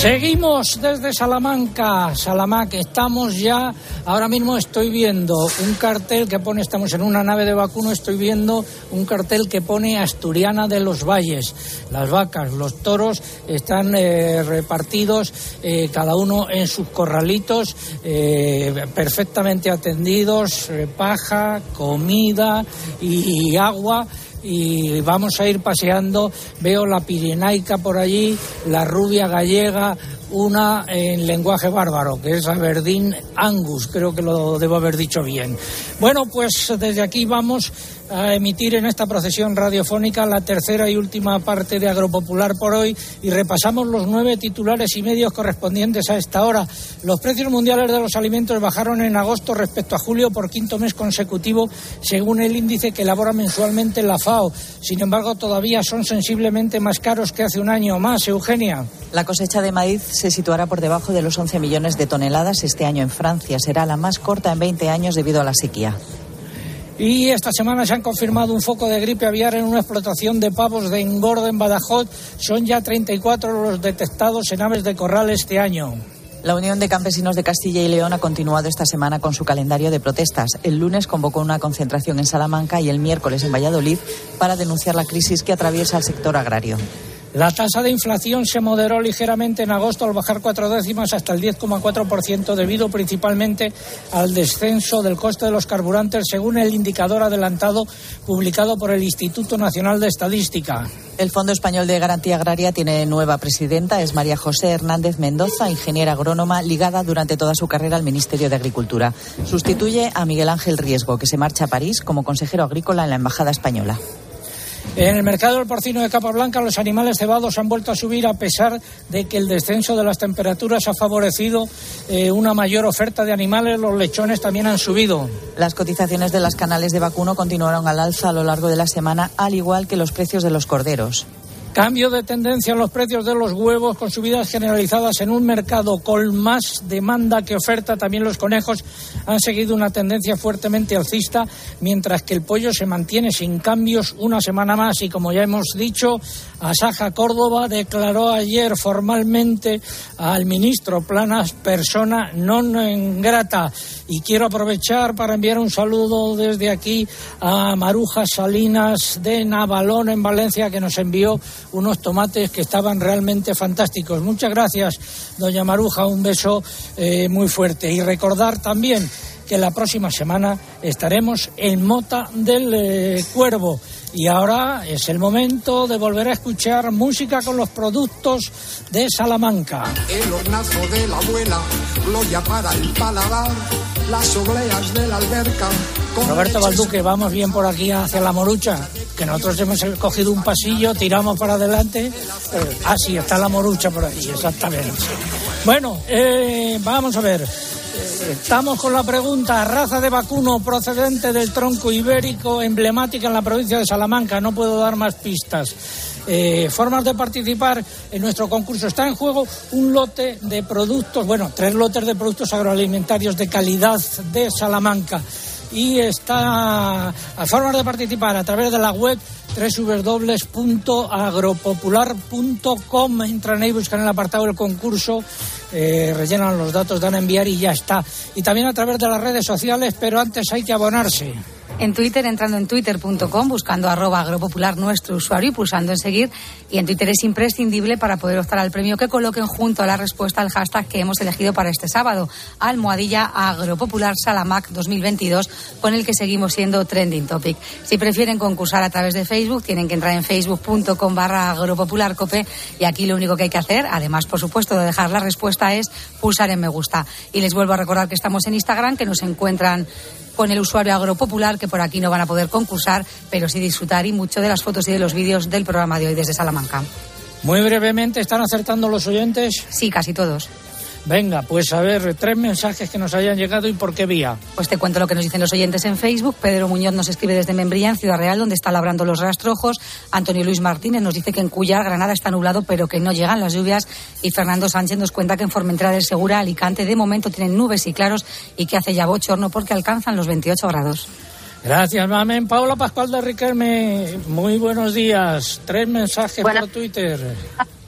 Seguimos desde Salamanca, Salamanca, estamos ya, ahora mismo estoy viendo un cartel que pone, estamos en una nave de vacuno, estoy viendo un cartel que pone Asturiana de los Valles. Las vacas, los toros están eh, repartidos, eh, cada uno en sus corralitos, eh, perfectamente atendidos, paja, comida y agua y vamos a ir paseando. Veo la pirenaica por allí, la rubia gallega, una en lenguaje bárbaro, que es Aberdeen Angus, creo que lo debo haber dicho bien. Bueno, pues desde aquí vamos a emitir en esta procesión radiofónica la tercera y última parte de Agropopular por hoy y repasamos los nueve titulares y medios correspondientes a esta hora. Los precios mundiales de los alimentos bajaron en agosto respecto a julio por quinto mes consecutivo, según el índice que elabora mensualmente la FAO. Sin embargo, todavía son sensiblemente más caros que hace un año o más. Eugenia. La cosecha de maíz se situará por debajo de los 11 millones de toneladas este año en Francia. Será la más corta en 20 años debido a la sequía. Y esta semana se han confirmado un foco de gripe aviar en una explotación de pavos de engorda en Badajoz. Son ya 34 los detectados en aves de corral este año. La Unión de Campesinos de Castilla y León ha continuado esta semana con su calendario de protestas. El lunes convocó una concentración en Salamanca y el miércoles en Valladolid para denunciar la crisis que atraviesa el sector agrario. La tasa de inflación se moderó ligeramente en agosto al bajar cuatro décimas hasta el 10,4% debido principalmente al descenso del coste de los carburantes según el indicador adelantado publicado por el Instituto Nacional de Estadística. El Fondo Español de Garantía Agraria tiene nueva presidenta, es María José Hernández Mendoza, ingeniera agrónoma ligada durante toda su carrera al Ministerio de Agricultura. Sustituye a Miguel Ángel Riesgo, que se marcha a París como consejero agrícola en la Embajada Española. En el mercado del porcino de capa blanca los animales cebados han vuelto a subir a pesar de que el descenso de las temperaturas ha favorecido eh, una mayor oferta de animales. Los lechones también han subido. Las cotizaciones de las canales de vacuno continuaron al alza a lo largo de la semana, al igual que los precios de los corderos. Cambio de tendencia en los precios de los huevos con subidas generalizadas en un mercado con más demanda que oferta. También los conejos han seguido una tendencia fuertemente alcista, mientras que el pollo se mantiene sin cambios una semana más. Y como ya hemos dicho, Asaja Córdoba declaró ayer formalmente al ministro Planas persona non grata. Y quiero aprovechar para enviar un saludo desde aquí a Maruja Salinas de Navalón en Valencia, que nos envió unos tomates que estaban realmente fantásticos. Muchas gracias, doña Maruja, un beso eh, muy fuerte. Y recordar también que la próxima semana estaremos en Mota del eh, Cuervo. Y ahora es el momento de volver a escuchar música con los productos de Salamanca. El hornazo de la abuela, gloria para el paladar, las obleas de la alberca. Roberto Balduque, vamos bien por aquí hacia la Morucha, que nosotros hemos cogido un pasillo, tiramos para adelante. ah, sí, está la Morucha por ahí, exactamente. Bueno, eh, vamos a ver. Estamos con la pregunta, raza de vacuno procedente del tronco ibérico emblemática en la provincia de Salamanca. No puedo dar más pistas. Eh, formas de participar en nuestro concurso. Está en juego un lote de productos, bueno, tres lotes de productos agroalimentarios de calidad de Salamanca. Y está a formas de participar a través de la web www.agropopular.com. Entran ahí, buscan el apartado del concurso, eh, rellenan los datos, dan a enviar y ya está. Y también a través de las redes sociales, pero antes hay que abonarse en Twitter entrando en twitter.com, buscando arroba agropopular nuestro usuario y pulsando en seguir. Y en Twitter es imprescindible para poder optar al premio que coloquen junto a la respuesta al hashtag que hemos elegido para este sábado, almohadilla agropopular salamac 2022, con el que seguimos siendo trending topic. Si prefieren concursar a través de Facebook, tienen que entrar en facebook.com barra agropopularcope y aquí lo único que hay que hacer, además por supuesto de dejar la respuesta, es pulsar en me gusta. Y les vuelvo a recordar que estamos en Instagram, que nos encuentran con el usuario agropopular, que por aquí no van a poder concursar, pero sí disfrutar y mucho de las fotos y de los vídeos del programa de hoy desde Salamanca. Muy brevemente, ¿están acertando los oyentes? Sí, casi todos. Venga, pues a ver, tres mensajes que nos hayan llegado y por qué vía. Pues te cuento lo que nos dicen los oyentes en Facebook. Pedro Muñoz nos escribe desde Membrilla, en Ciudad Real, donde está labrando los rastrojos. Antonio Luis Martínez nos dice que en Cuyar, Granada, está nublado, pero que no llegan las lluvias. Y Fernando Sánchez nos cuenta que en Formentera del Segura, Alicante, de momento tienen nubes y claros y que hace ya bochorno porque alcanzan los 28 grados. Gracias, mamen. Paula Pascual de Riquelme, muy buenos días. Tres mensajes por Twitter.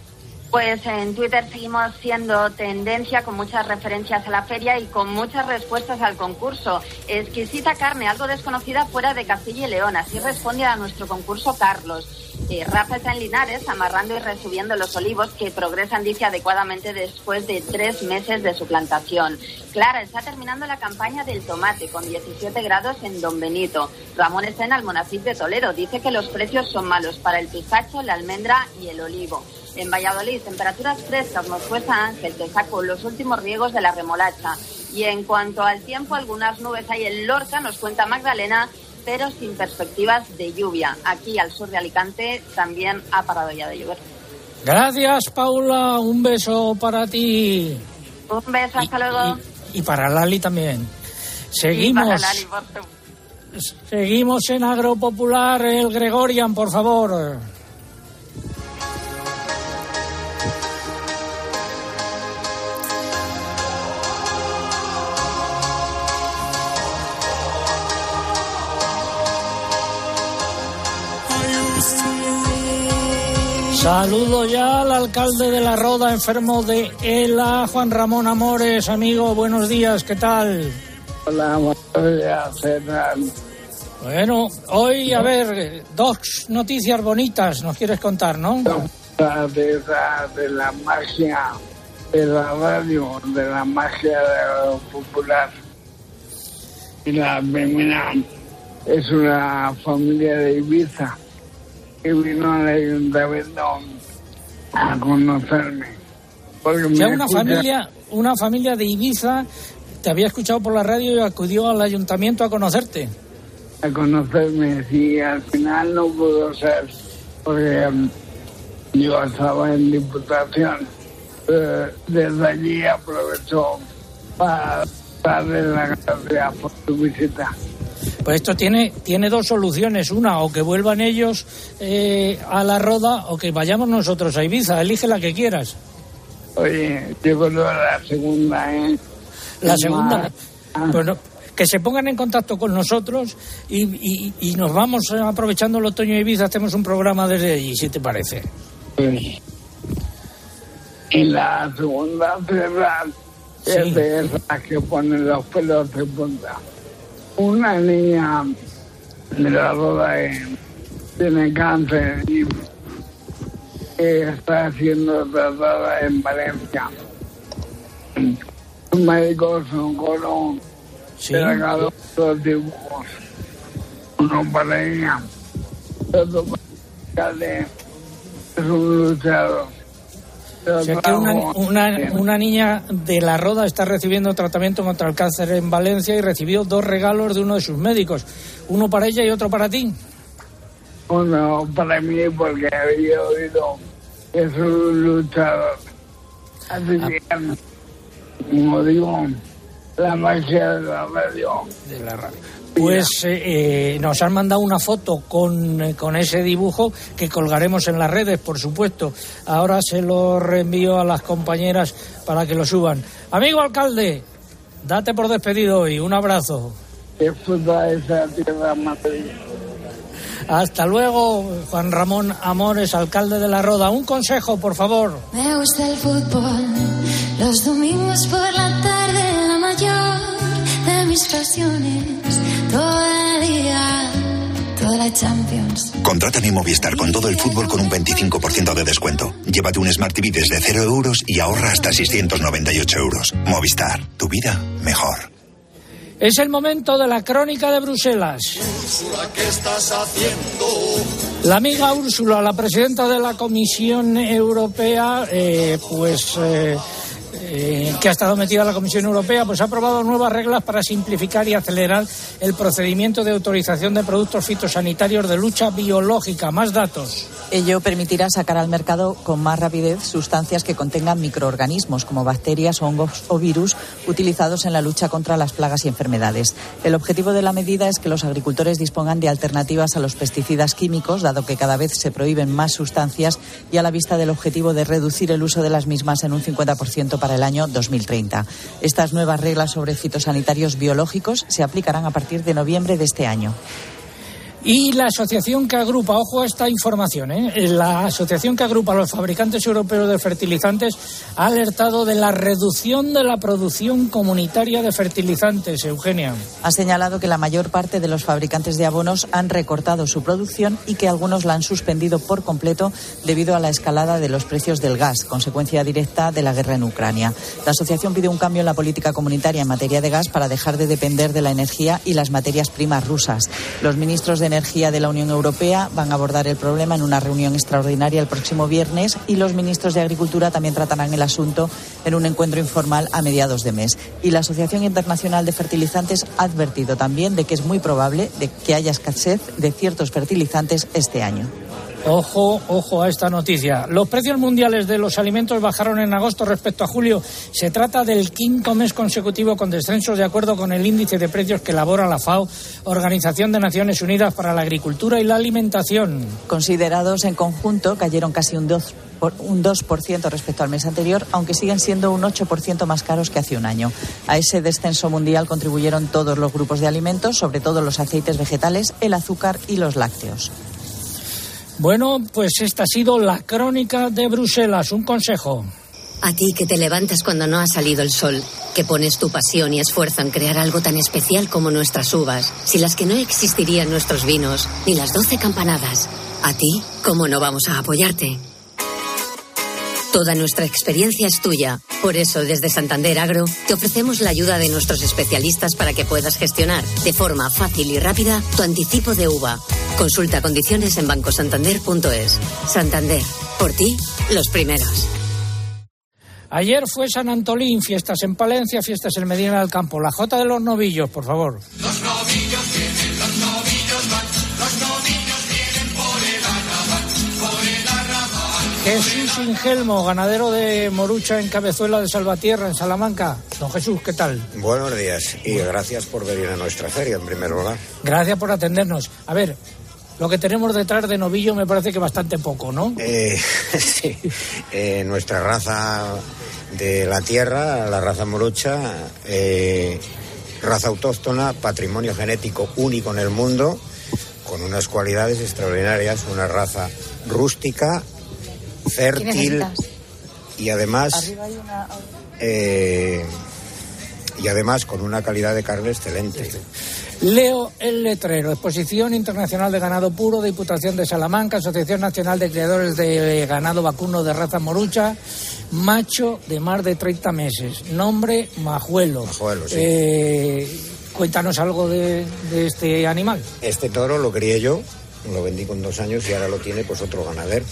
Pues en Twitter seguimos siendo tendencia con muchas referencias a la feria y con muchas respuestas al concurso. Exquisita carne, algo desconocida fuera de Castilla y León. Así responde a nuestro concurso Carlos. Eh, Rafa está en Linares amarrando y resubiendo los olivos que progresan, dice, adecuadamente después de tres meses de su plantación. Clara está terminando la campaña del tomate con 17 grados en Don Benito. Ramón está en Almonacid de Toledo. Dice que los precios son malos para el pistacho, la almendra y el olivo. En Valladolid, temperaturas frescas nos cuesta Ángel, que sacó los últimos riegos de la remolacha. Y en cuanto al tiempo, algunas nubes hay en Lorca, nos cuenta Magdalena, pero sin perspectivas de lluvia. Aquí al sur de Alicante también ha parado ya de llover. Gracias, Paula. Un beso para ti. Un beso, hasta luego. Y, para Lali también. Seguimos. Seguimos en Agropopular, el Gregorian, por favor. Saludo ya al alcalde de La Roda, enfermo de ELA, Juan Ramón Amores. Amigo, buenos días, ¿qué tal? Hola, buenos días, Bueno, hoy, a ver, dos noticias bonitas nos quieres contar, ¿no? De, de la magia de la radio, de la magia de lo popular. Y la primera es una familia de Ibiza que vino al ayuntamiento a conocerme. Ya una familia, una familia de Ibiza te había escuchado por la radio y acudió al ayuntamiento a conocerte. a conocerme. Si al final no pudo ser, porque um, yo estaba en diputación, eh, desde allí aprovecho para darle las gracias por tu visita. Pues esto tiene, tiene dos soluciones. Una, o que vuelvan ellos eh, a la roda o que vayamos nosotros a Ibiza. Elige la que quieras. Oye, yo creo la segunda, ¿eh? La segunda. Pues no, que se pongan en contacto con nosotros y, y- y nos vamos aprovechando el otoño de Ibiza, hacemos un programa desde allí, si te parece. Pues, y la segunda es esas que ponen los pelos de punta. Una niña de la roda en- tiene cáncer y está siendo tratada en Valencia. Un médico oncólogo Sí. regaló dos dibujos. Uno para ella, otro para el. Es un luchador. O sea que una, una, una niña de la Roda está recibiendo tratamiento contra el cáncer en Valencia y recibió dos regalos de uno de sus médicos. Uno para ella y otro para ti. Uno para mí porque había oído que es un luchador. Así que, como digo, la magia de la radio. De la radio. Pues eh, nos han mandado una foto con, eh, con ese dibujo que colgaremos en las redes, por supuesto. Ahora se lo reenvío a las compañeras para que lo suban. Amigo alcalde, date por despedido hoy. Un abrazo. Hasta luego, Juan Ramón Amores, alcalde de La Roda. Un consejo, por favor. Me gusta el fútbol, los domingos por la tarde, la mayor de mis pasiones. Todo el día, toda la Champions. Contrata mi Movistar con todo el fútbol con un 25% de descuento. Llévate un Smart TV desde 0 euros y ahorra hasta 698 euros. Movistar, tu vida mejor. Es el momento de la crónica de Bruselas. ¿qué estás haciendo? La amiga Úrsula, la presidenta de la Comisión Europea, eh, pues eh, eh, que ha estado metida la Comisión Europea, pues ha aprobado nuevas reglas para simplificar y acelerar el procedimiento de autorización de productos fitosanitarios de lucha biológica. Más datos. Ello permitirá sacar al mercado con más rapidez sustancias que contengan microorganismos como bacterias, hongos o virus utilizados en la lucha contra las plagas y enfermedades. El objetivo de la medida es que los agricultores dispongan de alternativas a los pesticidas químicos, dado que cada vez se prohíben más sustancias y a la vista del objetivo de reducir el uso de las mismas en un 50% para el año 2030. Estas nuevas reglas sobre fitosanitarios biológicos se aplicarán a partir de noviembre de este año. Y la asociación que agrupa, ojo a esta información, ¿eh? la asociación que agrupa a los fabricantes europeos de fertilizantes ha alertado de la reducción de la producción comunitaria de fertilizantes, Eugenia. Ha señalado que la mayor parte de los fabricantes de abonos han recortado su producción y que algunos la han suspendido por completo debido a la escalada de los precios del gas, consecuencia directa de la guerra en Ucrania. La asociación pide un cambio en la política comunitaria en materia de gas para dejar de depender de la energía y las materias primas rusas. Los ministros de Energía de la Unión Europea van a abordar el problema en una reunión extraordinaria el próximo viernes y los ministros de Agricultura también tratarán el asunto en un encuentro informal a mediados de mes. Y la Asociación Internacional de Fertilizantes ha advertido también de que es muy probable de que haya escasez de ciertos fertilizantes este año. Ojo, ojo a esta noticia. Los precios mundiales de los alimentos bajaron en agosto respecto a julio. Se trata del quinto mes consecutivo con descensos de acuerdo con el índice de precios que elabora la FAO, Organización de Naciones Unidas para la Agricultura y la Alimentación. Considerados en conjunto, cayeron casi un 2%, por- un 2% respecto al mes anterior, aunque siguen siendo un 8% más caros que hace un año. A ese descenso mundial contribuyeron todos los grupos de alimentos, sobre todo los aceites vegetales, el azúcar y los lácteos. Bueno, pues esta ha sido la crónica de Bruselas. Un consejo. A ti que te levantas cuando no ha salido el sol, que pones tu pasión y esfuerzo en crear algo tan especial como nuestras uvas, sin las que no existirían nuestros vinos, ni las doce campanadas. A ti, ¿cómo no vamos a apoyarte? Toda nuestra experiencia es tuya. Por eso, desde Santander Agro, te ofrecemos la ayuda de nuestros especialistas para que puedas gestionar de forma fácil y rápida tu anticipo de uva. Consulta condiciones en bancosantander.es. Santander, por ti, los primeros. Ayer fue San Antolín, fiestas en Palencia, fiestas en Medina del Campo. La Jota de los Novillos, por favor. Los novillos vienen, los novillos van, los novillos vienen por el arrabal, por el arrabal. Jesús Ingelmo, ganadero de Morucha en Cabezuela de Salvatierra, en Salamanca. Don Jesús, ¿qué tal? Buenos días y gracias por venir a nuestra feria en primer lugar. Gracias por atendernos. A ver, lo que tenemos detrás de novillo me parece que bastante poco, ¿no? Eh, sí, eh, nuestra raza de la tierra, la raza Morucha, eh, raza autóctona, patrimonio genético único en el mundo, con unas cualidades extraordinarias, una raza rústica, fértil y además eh, y además con una calidad de carne excelente. Leo el letrero, Exposición Internacional de Ganado Puro, Diputación de Salamanca, Asociación Nacional de Criadores de Ganado Vacuno de Raza Morucha, macho de más de 30 meses, nombre Majuelo. Majuelo, sí. Eh, cuéntanos algo de, de este animal. Este toro lo crié yo, lo vendí con dos años y ahora lo tiene pues otro ganadero.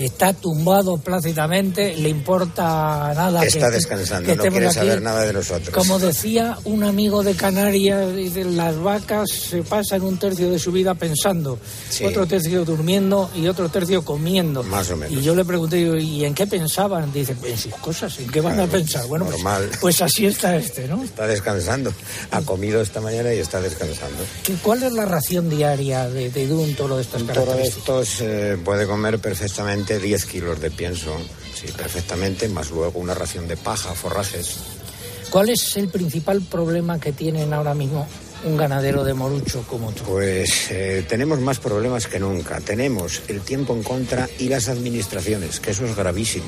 Está tumbado plácidamente, le importa nada. Está que- descansando, que no quiere aquí. saber nada de nosotros. Como decía un amigo de Canarias, dice, las vacas se pasan un tercio de su vida pensando, Sí. otro tercio durmiendo y otro tercio comiendo. Más o menos. Y yo le pregunté, ¿y en qué pensaban? Dice, en sus cosas, ¿en qué van a pensar? Bueno, pues, normal. pues así está este, ¿no? Está descansando. Ha comido esta mañana y está descansando. ¿Qué- ¿Cuál es la ración diaria de, de un toro de estas Un toro de estos eh, puede comer perfectamente 10 kilos de pienso, sí, perfectamente, más luego una ración de paja, forrajes. ¿Cuál es el principal problema que tienen ahora mismo un ganadero de morucho como tú? Pues eh, tenemos más problemas que nunca. Tenemos el tiempo en contra y las administraciones, que eso es gravísimo.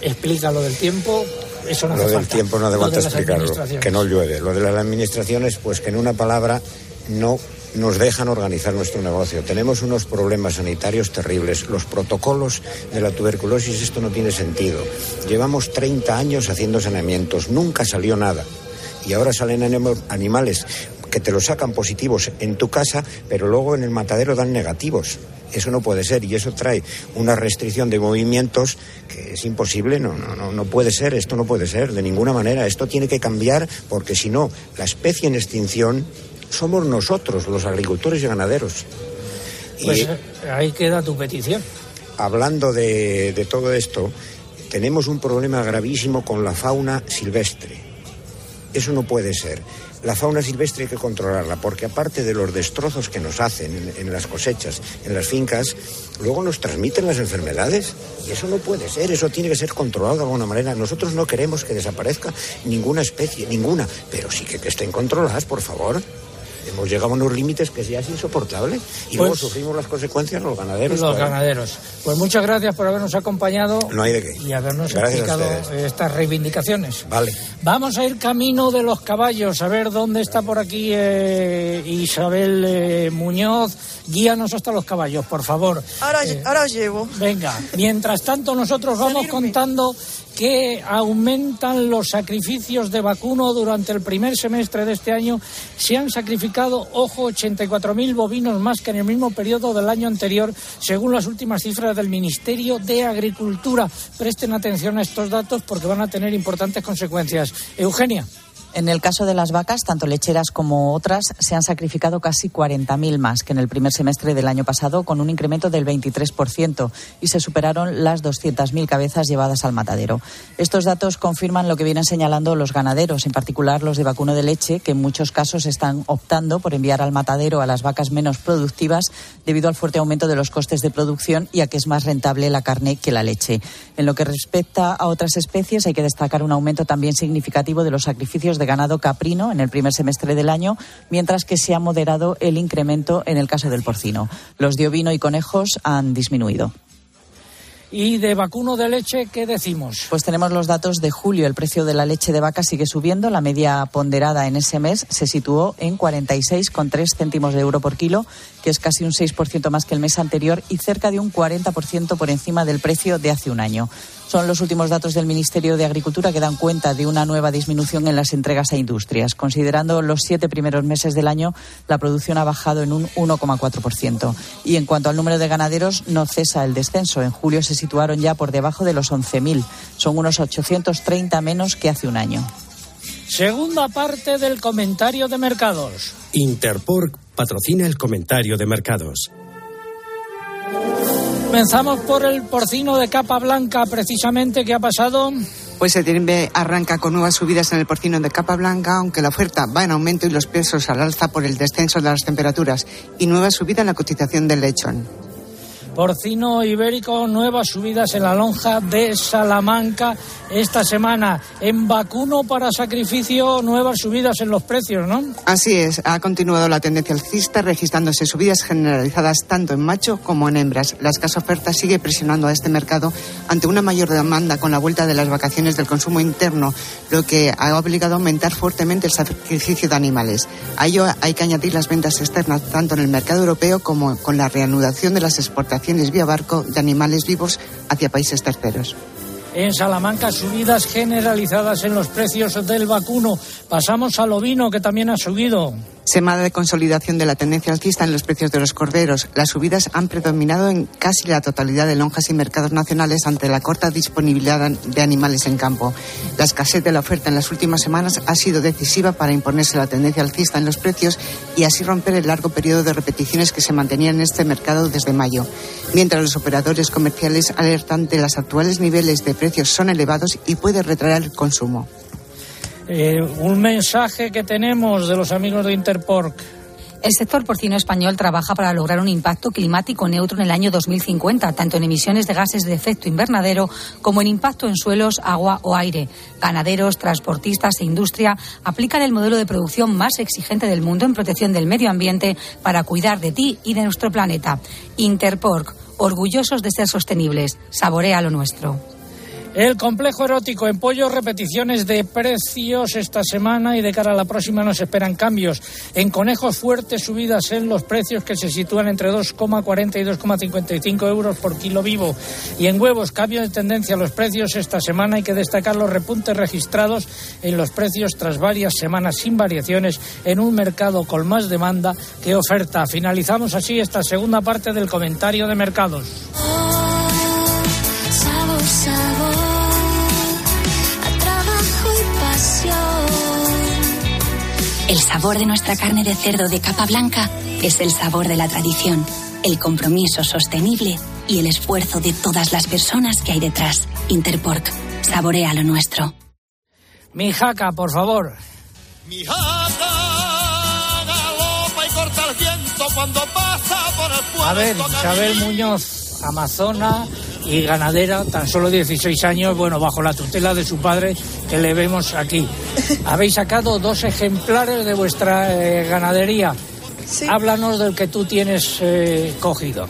Explica lo del tiempo, eso no Lo hace del falta. tiempo no hace falta explicarlo, que no llueve. Lo de las administraciones, pues que en una palabra no nos dejan organizar nuestro negocio. Tenemos unos problemas sanitarios terribles. Los protocolos de la tuberculosis, esto no tiene sentido. Llevamos 30 años haciendo saneamientos, nunca salió nada. Y ahora salen anim- animales que te lo sacan positivos en tu casa, pero luego en el matadero dan negativos. Eso no puede ser y eso trae una restricción de movimientos que es imposible, no, no, no puede ser, esto no puede ser de ninguna manera. Esto tiene que cambiar porque si no, la especie en extinción somos nosotros, los agricultores y ganaderos. Y Pues eh, ahí queda tu petición. hablando de, de todo esto, tenemos un problema gravísimo con la fauna silvestre. Eso no puede ser. La fauna silvestre hay que controlarla, porque aparte de los destrozos que nos hacen en, en las cosechas, en las fincas, luego nos transmiten las enfermedades. Y eso no puede ser, eso tiene que ser controlado de alguna manera. Nosotros no queremos que desaparezca ninguna especie, ninguna, pero sí que, que estén controladas, por favor. Hemos llegado a unos límites que ya es insoportable y luego Pues- sufrimos las consecuencias los ganaderos. Los claro. ganaderos. Pues muchas gracias por habernos acompañado No hay de qué. y habernos Gracias explicado estas reivindicaciones. Vale. Vamos a ir camino de los caballos, a ver dónde está por aquí eh, Isabel eh, Muñoz. Guíanos hasta los caballos, por favor. Ahora, Eh, ahora os llevo. Venga, mientras tanto nosotros vamos contando que aumentan los sacrificios de vacuno durante el primer semestre de este año. Se han sacrificado, ojo, 84.000 bovinos más que en el mismo periodo del año anterior, según las últimas cifras del Ministerio de Agricultura. Presten atención a estos datos porque van a tener importantes consecuencias. Eugenia. En el caso de las vacas, tanto lecheras como otras, se han sacrificado casi 40.000 más que en el primer semestre del año pasado, con un incremento del 23%, y se superaron las 200.000 cabezas llevadas al matadero. Estos datos confirman lo que vienen señalando los ganaderos, en particular los de vacuno de leche, que en muchos casos están optando por enviar al matadero a las vacas menos productivas debido al fuerte aumento de los costes de producción y a que es más rentable la carne que la leche. En lo que respecta a otras especies, hay que destacar un aumento también significativo de los sacrificios de ganado caprino en el primer semestre del año, mientras que se ha moderado el incremento en el caso del porcino. Los de ovino y conejos han disminuido. ¿Y de vacuno de leche qué decimos? Pues tenemos los datos de julio. El precio de la leche de vaca sigue subiendo. La media ponderada en ese mes se situó en 46,3 céntimos de euro por kilo, que es casi un 6% más que el mes anterior y cerca de un 40% por encima del precio de hace un año. Son los últimos datos del Ministerio de Agricultura que dan cuenta de una nueva disminución en las entregas a industrias. Considerando los siete primeros meses del año, la producción ha bajado en un 1,4%. Y en cuanto al número de ganaderos, no cesa el descenso. En julio se situaron ya por debajo de los 11.000. Son unos 830 menos que hace un año. Segunda parte del comentario de mercados. Interpork patrocina el comentario de mercados. Comenzamos por el porcino de capa blanca, precisamente, ¿qué ha pasado? Pues septiembre arranca con nuevas subidas en el porcino de capa blanca, aunque la oferta va en aumento y los precios al alza por el descenso de las temperaturas y nueva subida en la cotización del lechón. Porcino ibérico, nuevas subidas en la lonja de Salamanca esta semana. En vacuno para sacrificio, nuevas subidas en los precios, ¿no? Así es, ha continuado la tendencia alcista, registrándose subidas generalizadas tanto en macho como en hembras. La escasa oferta sigue presionando a este mercado ante una mayor demanda con la vuelta de las vacaciones del consumo interno, lo que ha obligado a aumentar fuertemente el sacrificio de animales. A ello hay que añadir las ventas externas tanto en el mercado europeo como con la reanudación de las exportaciones vía barco de animales vivos hacia países terceros. En Salamanca, subidas generalizadas en los precios del vacuno. Pasamos al ovino, que también ha subido. Semana de consolidación de la tendencia alcista en los precios de los corderos. Las subidas han predominado en casi la totalidad de lonjas y mercados nacionales ante la corta disponibilidad de animales en campo. La escasez de la oferta en las últimas semanas ha sido decisiva para imponerse la tendencia alcista en los precios y así romper el largo periodo de repeticiones que se mantenían en este mercado desde mayo. Mientras los operadores comerciales alertan de los actuales niveles de precios son elevados y puede retraer el consumo. Eh, un mensaje que tenemos de los amigos de Interpork. El sector porcino español trabaja para lograr un impacto climático neutro en el año 2050, tanto en emisiones de gases de efecto invernadero como en impacto en suelos, agua o aire. Ganaderos, transportistas e industria aplican el modelo de producción más exigente del mundo en protección del medio ambiente para cuidar de ti y de nuestro planeta. Interpork, orgullosos de ser sostenibles. Saborea lo nuestro. El complejo erótico en pollo, repeticiones de precios esta semana y de cara a la próxima nos esperan cambios. En conejos fuertes subidas en los precios que se sitúan entre 2,40 y 2,55 euros por kilo vivo. Y en huevos, cambio de tendencia los precios esta semana. Hay que destacar los repuntes registrados en los precios tras varias semanas sin variaciones en un mercado con más demanda que oferta. Finalizamos así esta segunda parte del comentario de mercados. Sabor de nuestra carne de cerdo de capa blanca es el sabor de la tradición, el compromiso sostenible y el esfuerzo de todas las personas que hay detrás. Interpork, saborea lo nuestro. Mi jaca, por favor. Mi jaca galopa y corta el viento cuando pasa por el pueblo. A ver, Isabel Muñoz, amazona y ganadera, tan solo 16 años, bueno, bajo la tutela de su padre, que le vemos aquí. Habéis sacado dos ejemplares de vuestra eh, ganadería. Háblanos del que tú tienes eh, cogido.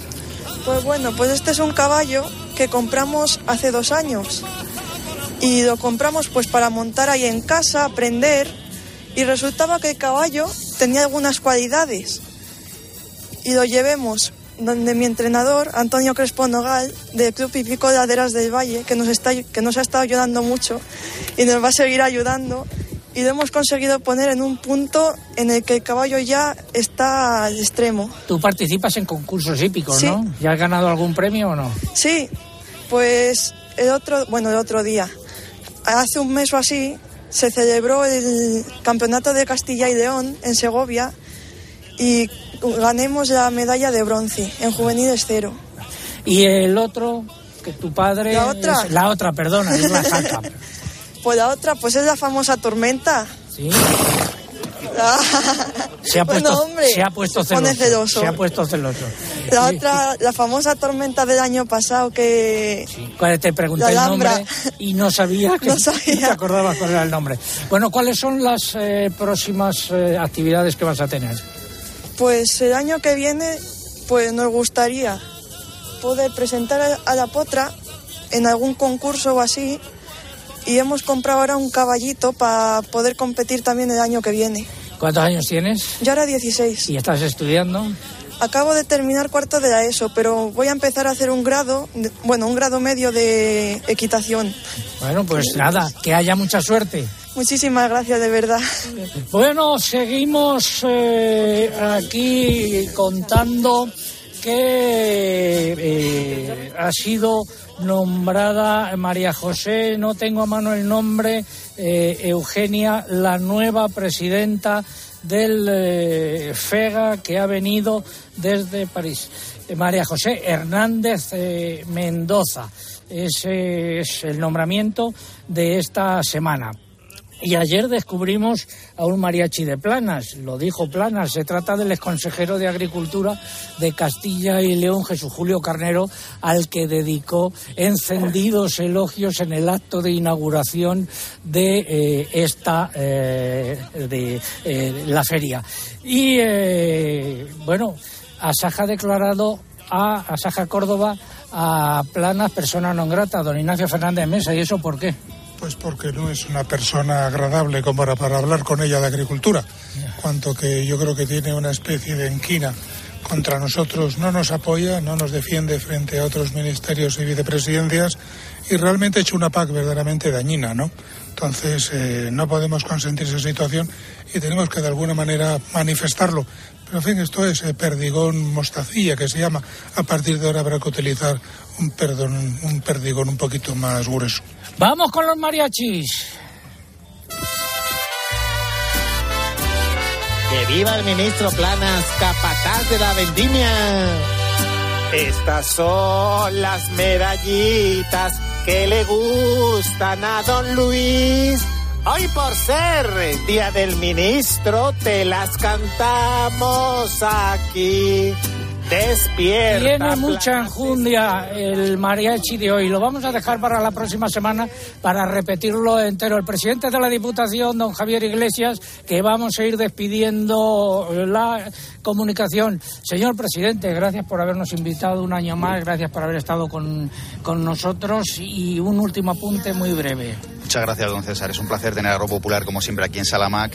Pues bueno, pues este es un caballo que compramos hace dos años. Y lo compramos pues para montar ahí en casa, aprender. Y resultaba que el caballo tenía algunas cualidades. Y lo llevemos donde mi entrenador, Antonio Crespo Nogal, del Club Hípico de Laderas del Valle, que nos, está, que nos ha estado ayudando mucho y nos va a seguir ayudando. Y lo hemos conseguido poner en un punto en el que el caballo ya está al extremo. Tú participas en concursos hípicos, Sí. ¿no? ¿Ya has ganado algún premio o no? Sí, pues el otro, bueno, el otro día, hace un mes o así, se celebró el Campeonato de Castilla y León en Segovia y ganemos la medalla de bronce en juveniles cero. Y el otro, que tu padre... La otra. es- la otra, perdona, es la jaca. Pues la otra, pues es la famosa tormenta. Sí. La, Se ha Bueno, puesto, hombre, se ha puesto se celoso. Se ha puesto celoso. la otra, la famosa tormenta del año pasado que... Cuando te pregunté el nombre y no sabía que No sabía. te acordabas cuál era el nombre. Bueno, ¿cuáles son las eh, próximas eh, actividades que vas a tener? Pues el año que viene, pues nos gustaría poder presentar a- la potra en algún concurso o así. Y hemos comprado ahora un caballito para poder competir también el año que viene. ¿Cuántos años tienes? Yo ahora 16. ¿Y estás estudiando? Acabo de terminar cuarto de la ESO, pero voy a empezar a hacer un grado, bueno, un grado medio de equitación. Bueno, pues nada, que haya mucha suerte. Muchísimas gracias, de verdad. Bueno, seguimos eh, aquí contando que eh, ha sido nombrada María José, no tengo a mano el nombre, eh, Eugenia, la nueva presidenta del FEGA que ha venido desde París. María José Hernández Mendoza. Ese es el nombramiento de esta semana. Y ayer descubrimos a un mariachi de Planas, lo dijo Planas, se trata del exconsejero de Agricultura de Castilla y León, Jesús Julio Carnero, al que dedicó encendidos elogios en el acto de inauguración de eh, esta, eh, de eh, la feria. Y bueno, Asaja ha declarado a Asaja Córdoba a Planas persona non grata, don Ignacio Fernández Mesa, ¿y eso por qué? Pues porque no es una persona agradable como para, para hablar con ella de agricultura, cuanto que yo creo que tiene una especie de enquina contra nosotros, no nos apoya, no nos defiende frente a otros ministerios y vicepresidencias y realmente ha hecho una PAC verdaderamente dañina, ¿no? Entonces eh, no podemos consentir esa situación y tenemos que de alguna manera manifestarlo. Pero en fin, esto es eh, perdigón mostacilla que se llama. A partir de ahora habrá que utilizar un, perdón, un perdigón un poquito más grueso. Vamos con los mariachis. ¡Que viva el ministro Planas, capataz de la vendimia! Estas son las medallitas que le gustan a don Luis. Hoy por ser Día del Ministro te las cantamos aquí. Despierta. Tiene mucha enjundia el mariachi de hoy. Lo vamos a dejar para la próxima semana para repetirlo entero. El presidente de la Diputación, don Javier Iglesias, que vamos a ir despidiendo la comunicación. Señor presidente, gracias por habernos invitado un año más, gracias por haber estado con, con nosotros y un último apunte muy breve. Muchas gracias, don César. Es un placer tener a Agro Popular como siempre aquí en Salamac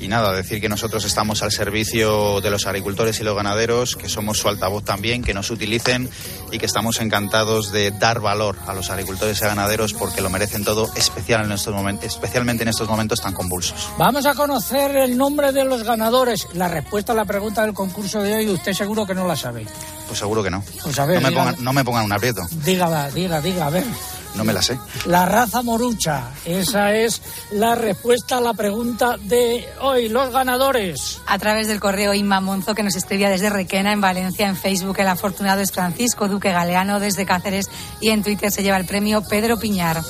y nada, decir que nosotros estamos al servicio de los agricultores y los ganaderos, que somos su altavoz también, que nos utilicen y que estamos encantados de dar valor a los agricultores y ganaderos porque lo merecen todo, especial en estos momentos, especialmente en estos momentos tan convulsos. Vamos a conocer el nombre de los ganadores. La respuesta a la pregunta del concurso de hoy, usted seguro que no la sabe. Pues seguro que no. Pues a ver, no, me pongan, no me pongan un aprieto, Diga, diga, diga, a ver. No me la sé. La raza morucha. Esa es la respuesta a la pregunta de hoy. Los ganadores. A través del correo Inma Monzo, que nos escribía desde Requena, en Valencia, en Facebook, el afortunado es Francisco Duque Galeano, desde Cáceres, y en Twitter se lleva el premio Pedro Piñar.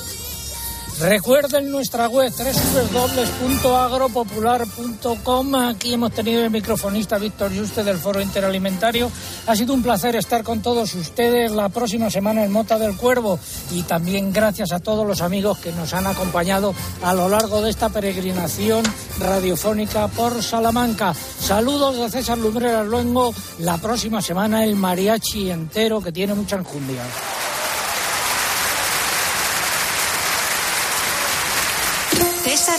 Recuerden nuestra web www.agropopular.com. Aquí hemos tenido el microfonista Víctor Yuste del Foro Interalimentario. Ha sido un placer estar con todos ustedes la próxima semana en Mota del Cuervo y también gracias a todos los amigos que nos han acompañado a lo largo de esta peregrinación radiofónica por Salamanca. Saludos de César Lumbreras Luengo. La próxima semana el mariachi entero que tiene mucha enjundia.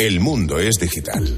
El mundo es digital.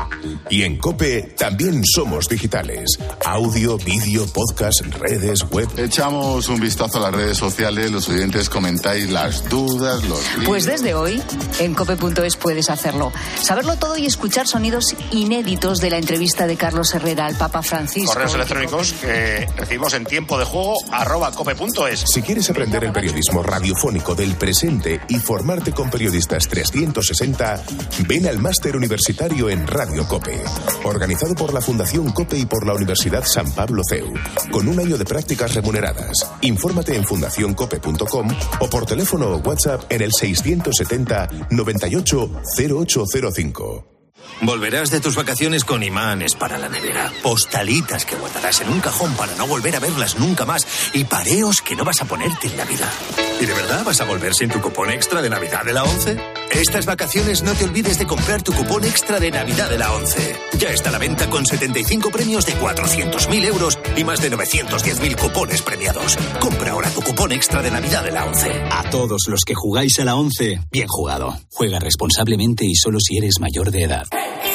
Y en Cope también somos digitales. Audio, vídeo, podcast, redes, web. Echamos un vistazo a las redes sociales, los oyentes comentáis las dudas, los Pues desde hoy, en cope.es puedes hacerlo. Saberlo todo y escuchar sonidos inéditos de la entrevista de Carlos Herrera al Papa Francisco. Correos electrónicos que recibimos en tiempo de juego arroba cope.es. Si quieres aprender el periodismo radiofónico del presente y formarte con periodistas 360, ven al máster universitario en Radio Cope, organizado por la Fundación Cope y por la Universidad San Pablo CEU, con un año de prácticas remuneradas. Infórmate en fundacioncope.com o por teléfono o WhatsApp en el 670 98 0805. Volverás de tus vacaciones con imanes para la nevera, postalitas que guardarás en un cajón para no volver a verlas nunca más y pareos que no vas a ponerte en Navidad. ¿Y de verdad vas a volver sin tu cupón extra de Navidad de la 11? Estas vacaciones no te olvides de comprar tu cupón extra de Navidad de la 11. Ya está a la venta con 75 premios de 400.000 euros y más de 910.000 cupones premiados. Compra ahora tu cupón extra de Navidad de la 11. A todos los que jugáis a la 11, bien jugado. Juega responsablemente y solo si eres mayor de edad.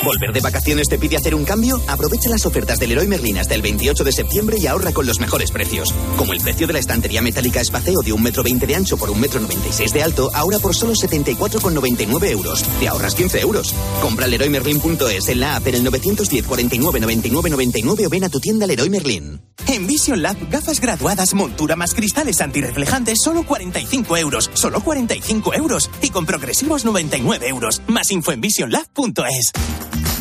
¿Volver de vacaciones te pide hacer un cambio? Aprovecha las ofertas del Leroy Merlin hasta el 28 de septiembre y ahorra con los mejores precios. Como el precio de la estantería metálica espaceo de 1,20 m de ancho por 1,96 m de alto, ahora por solo 74,99 euros. Te ahorras 15 euros. Compra leroymerlin.es en la app en el 910 49 99 99 o ven a tu tienda Leroy Merlin. En Vision Lab, gafas graduadas, montura más cristales antirreflejantes, solo 45 euros. Solo 45 euros. Y con progresivos 99 euros. Más info en visionlab.es.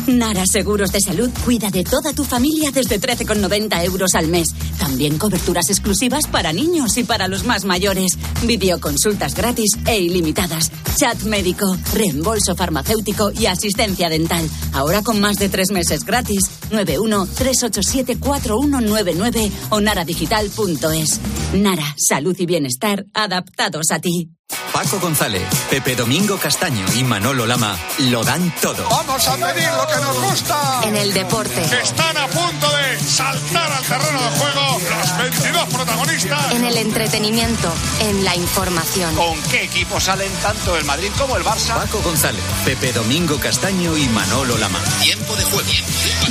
Nara Seguros de Salud cuida de toda tu familia desde 13,90 euros al mes. También coberturas exclusivas para niños y para los más mayores. Videoconsultas gratis e ilimitadas. Chat médico, reembolso farmacéutico y asistencia dental. Ahora con más de tres meses gratis. 91-387-4199 o naradigital.es. Nara, salud y bienestar adaptados a ti. Paco González, Pepe Domingo Castaño y Manolo Lama lo dan todo. Vamos a pedir lo que nos gusta. En el deporte. Están a punto de saltar al terreno de juego los 22 protagonistas. En el entretenimiento. En la información. ¿Con qué equipos salen tanto el Madrid como el Barça? Paco González, Pepe Domingo Castaño y Manolo Lama. Tiempo de juego.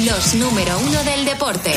Los número uno del deporte.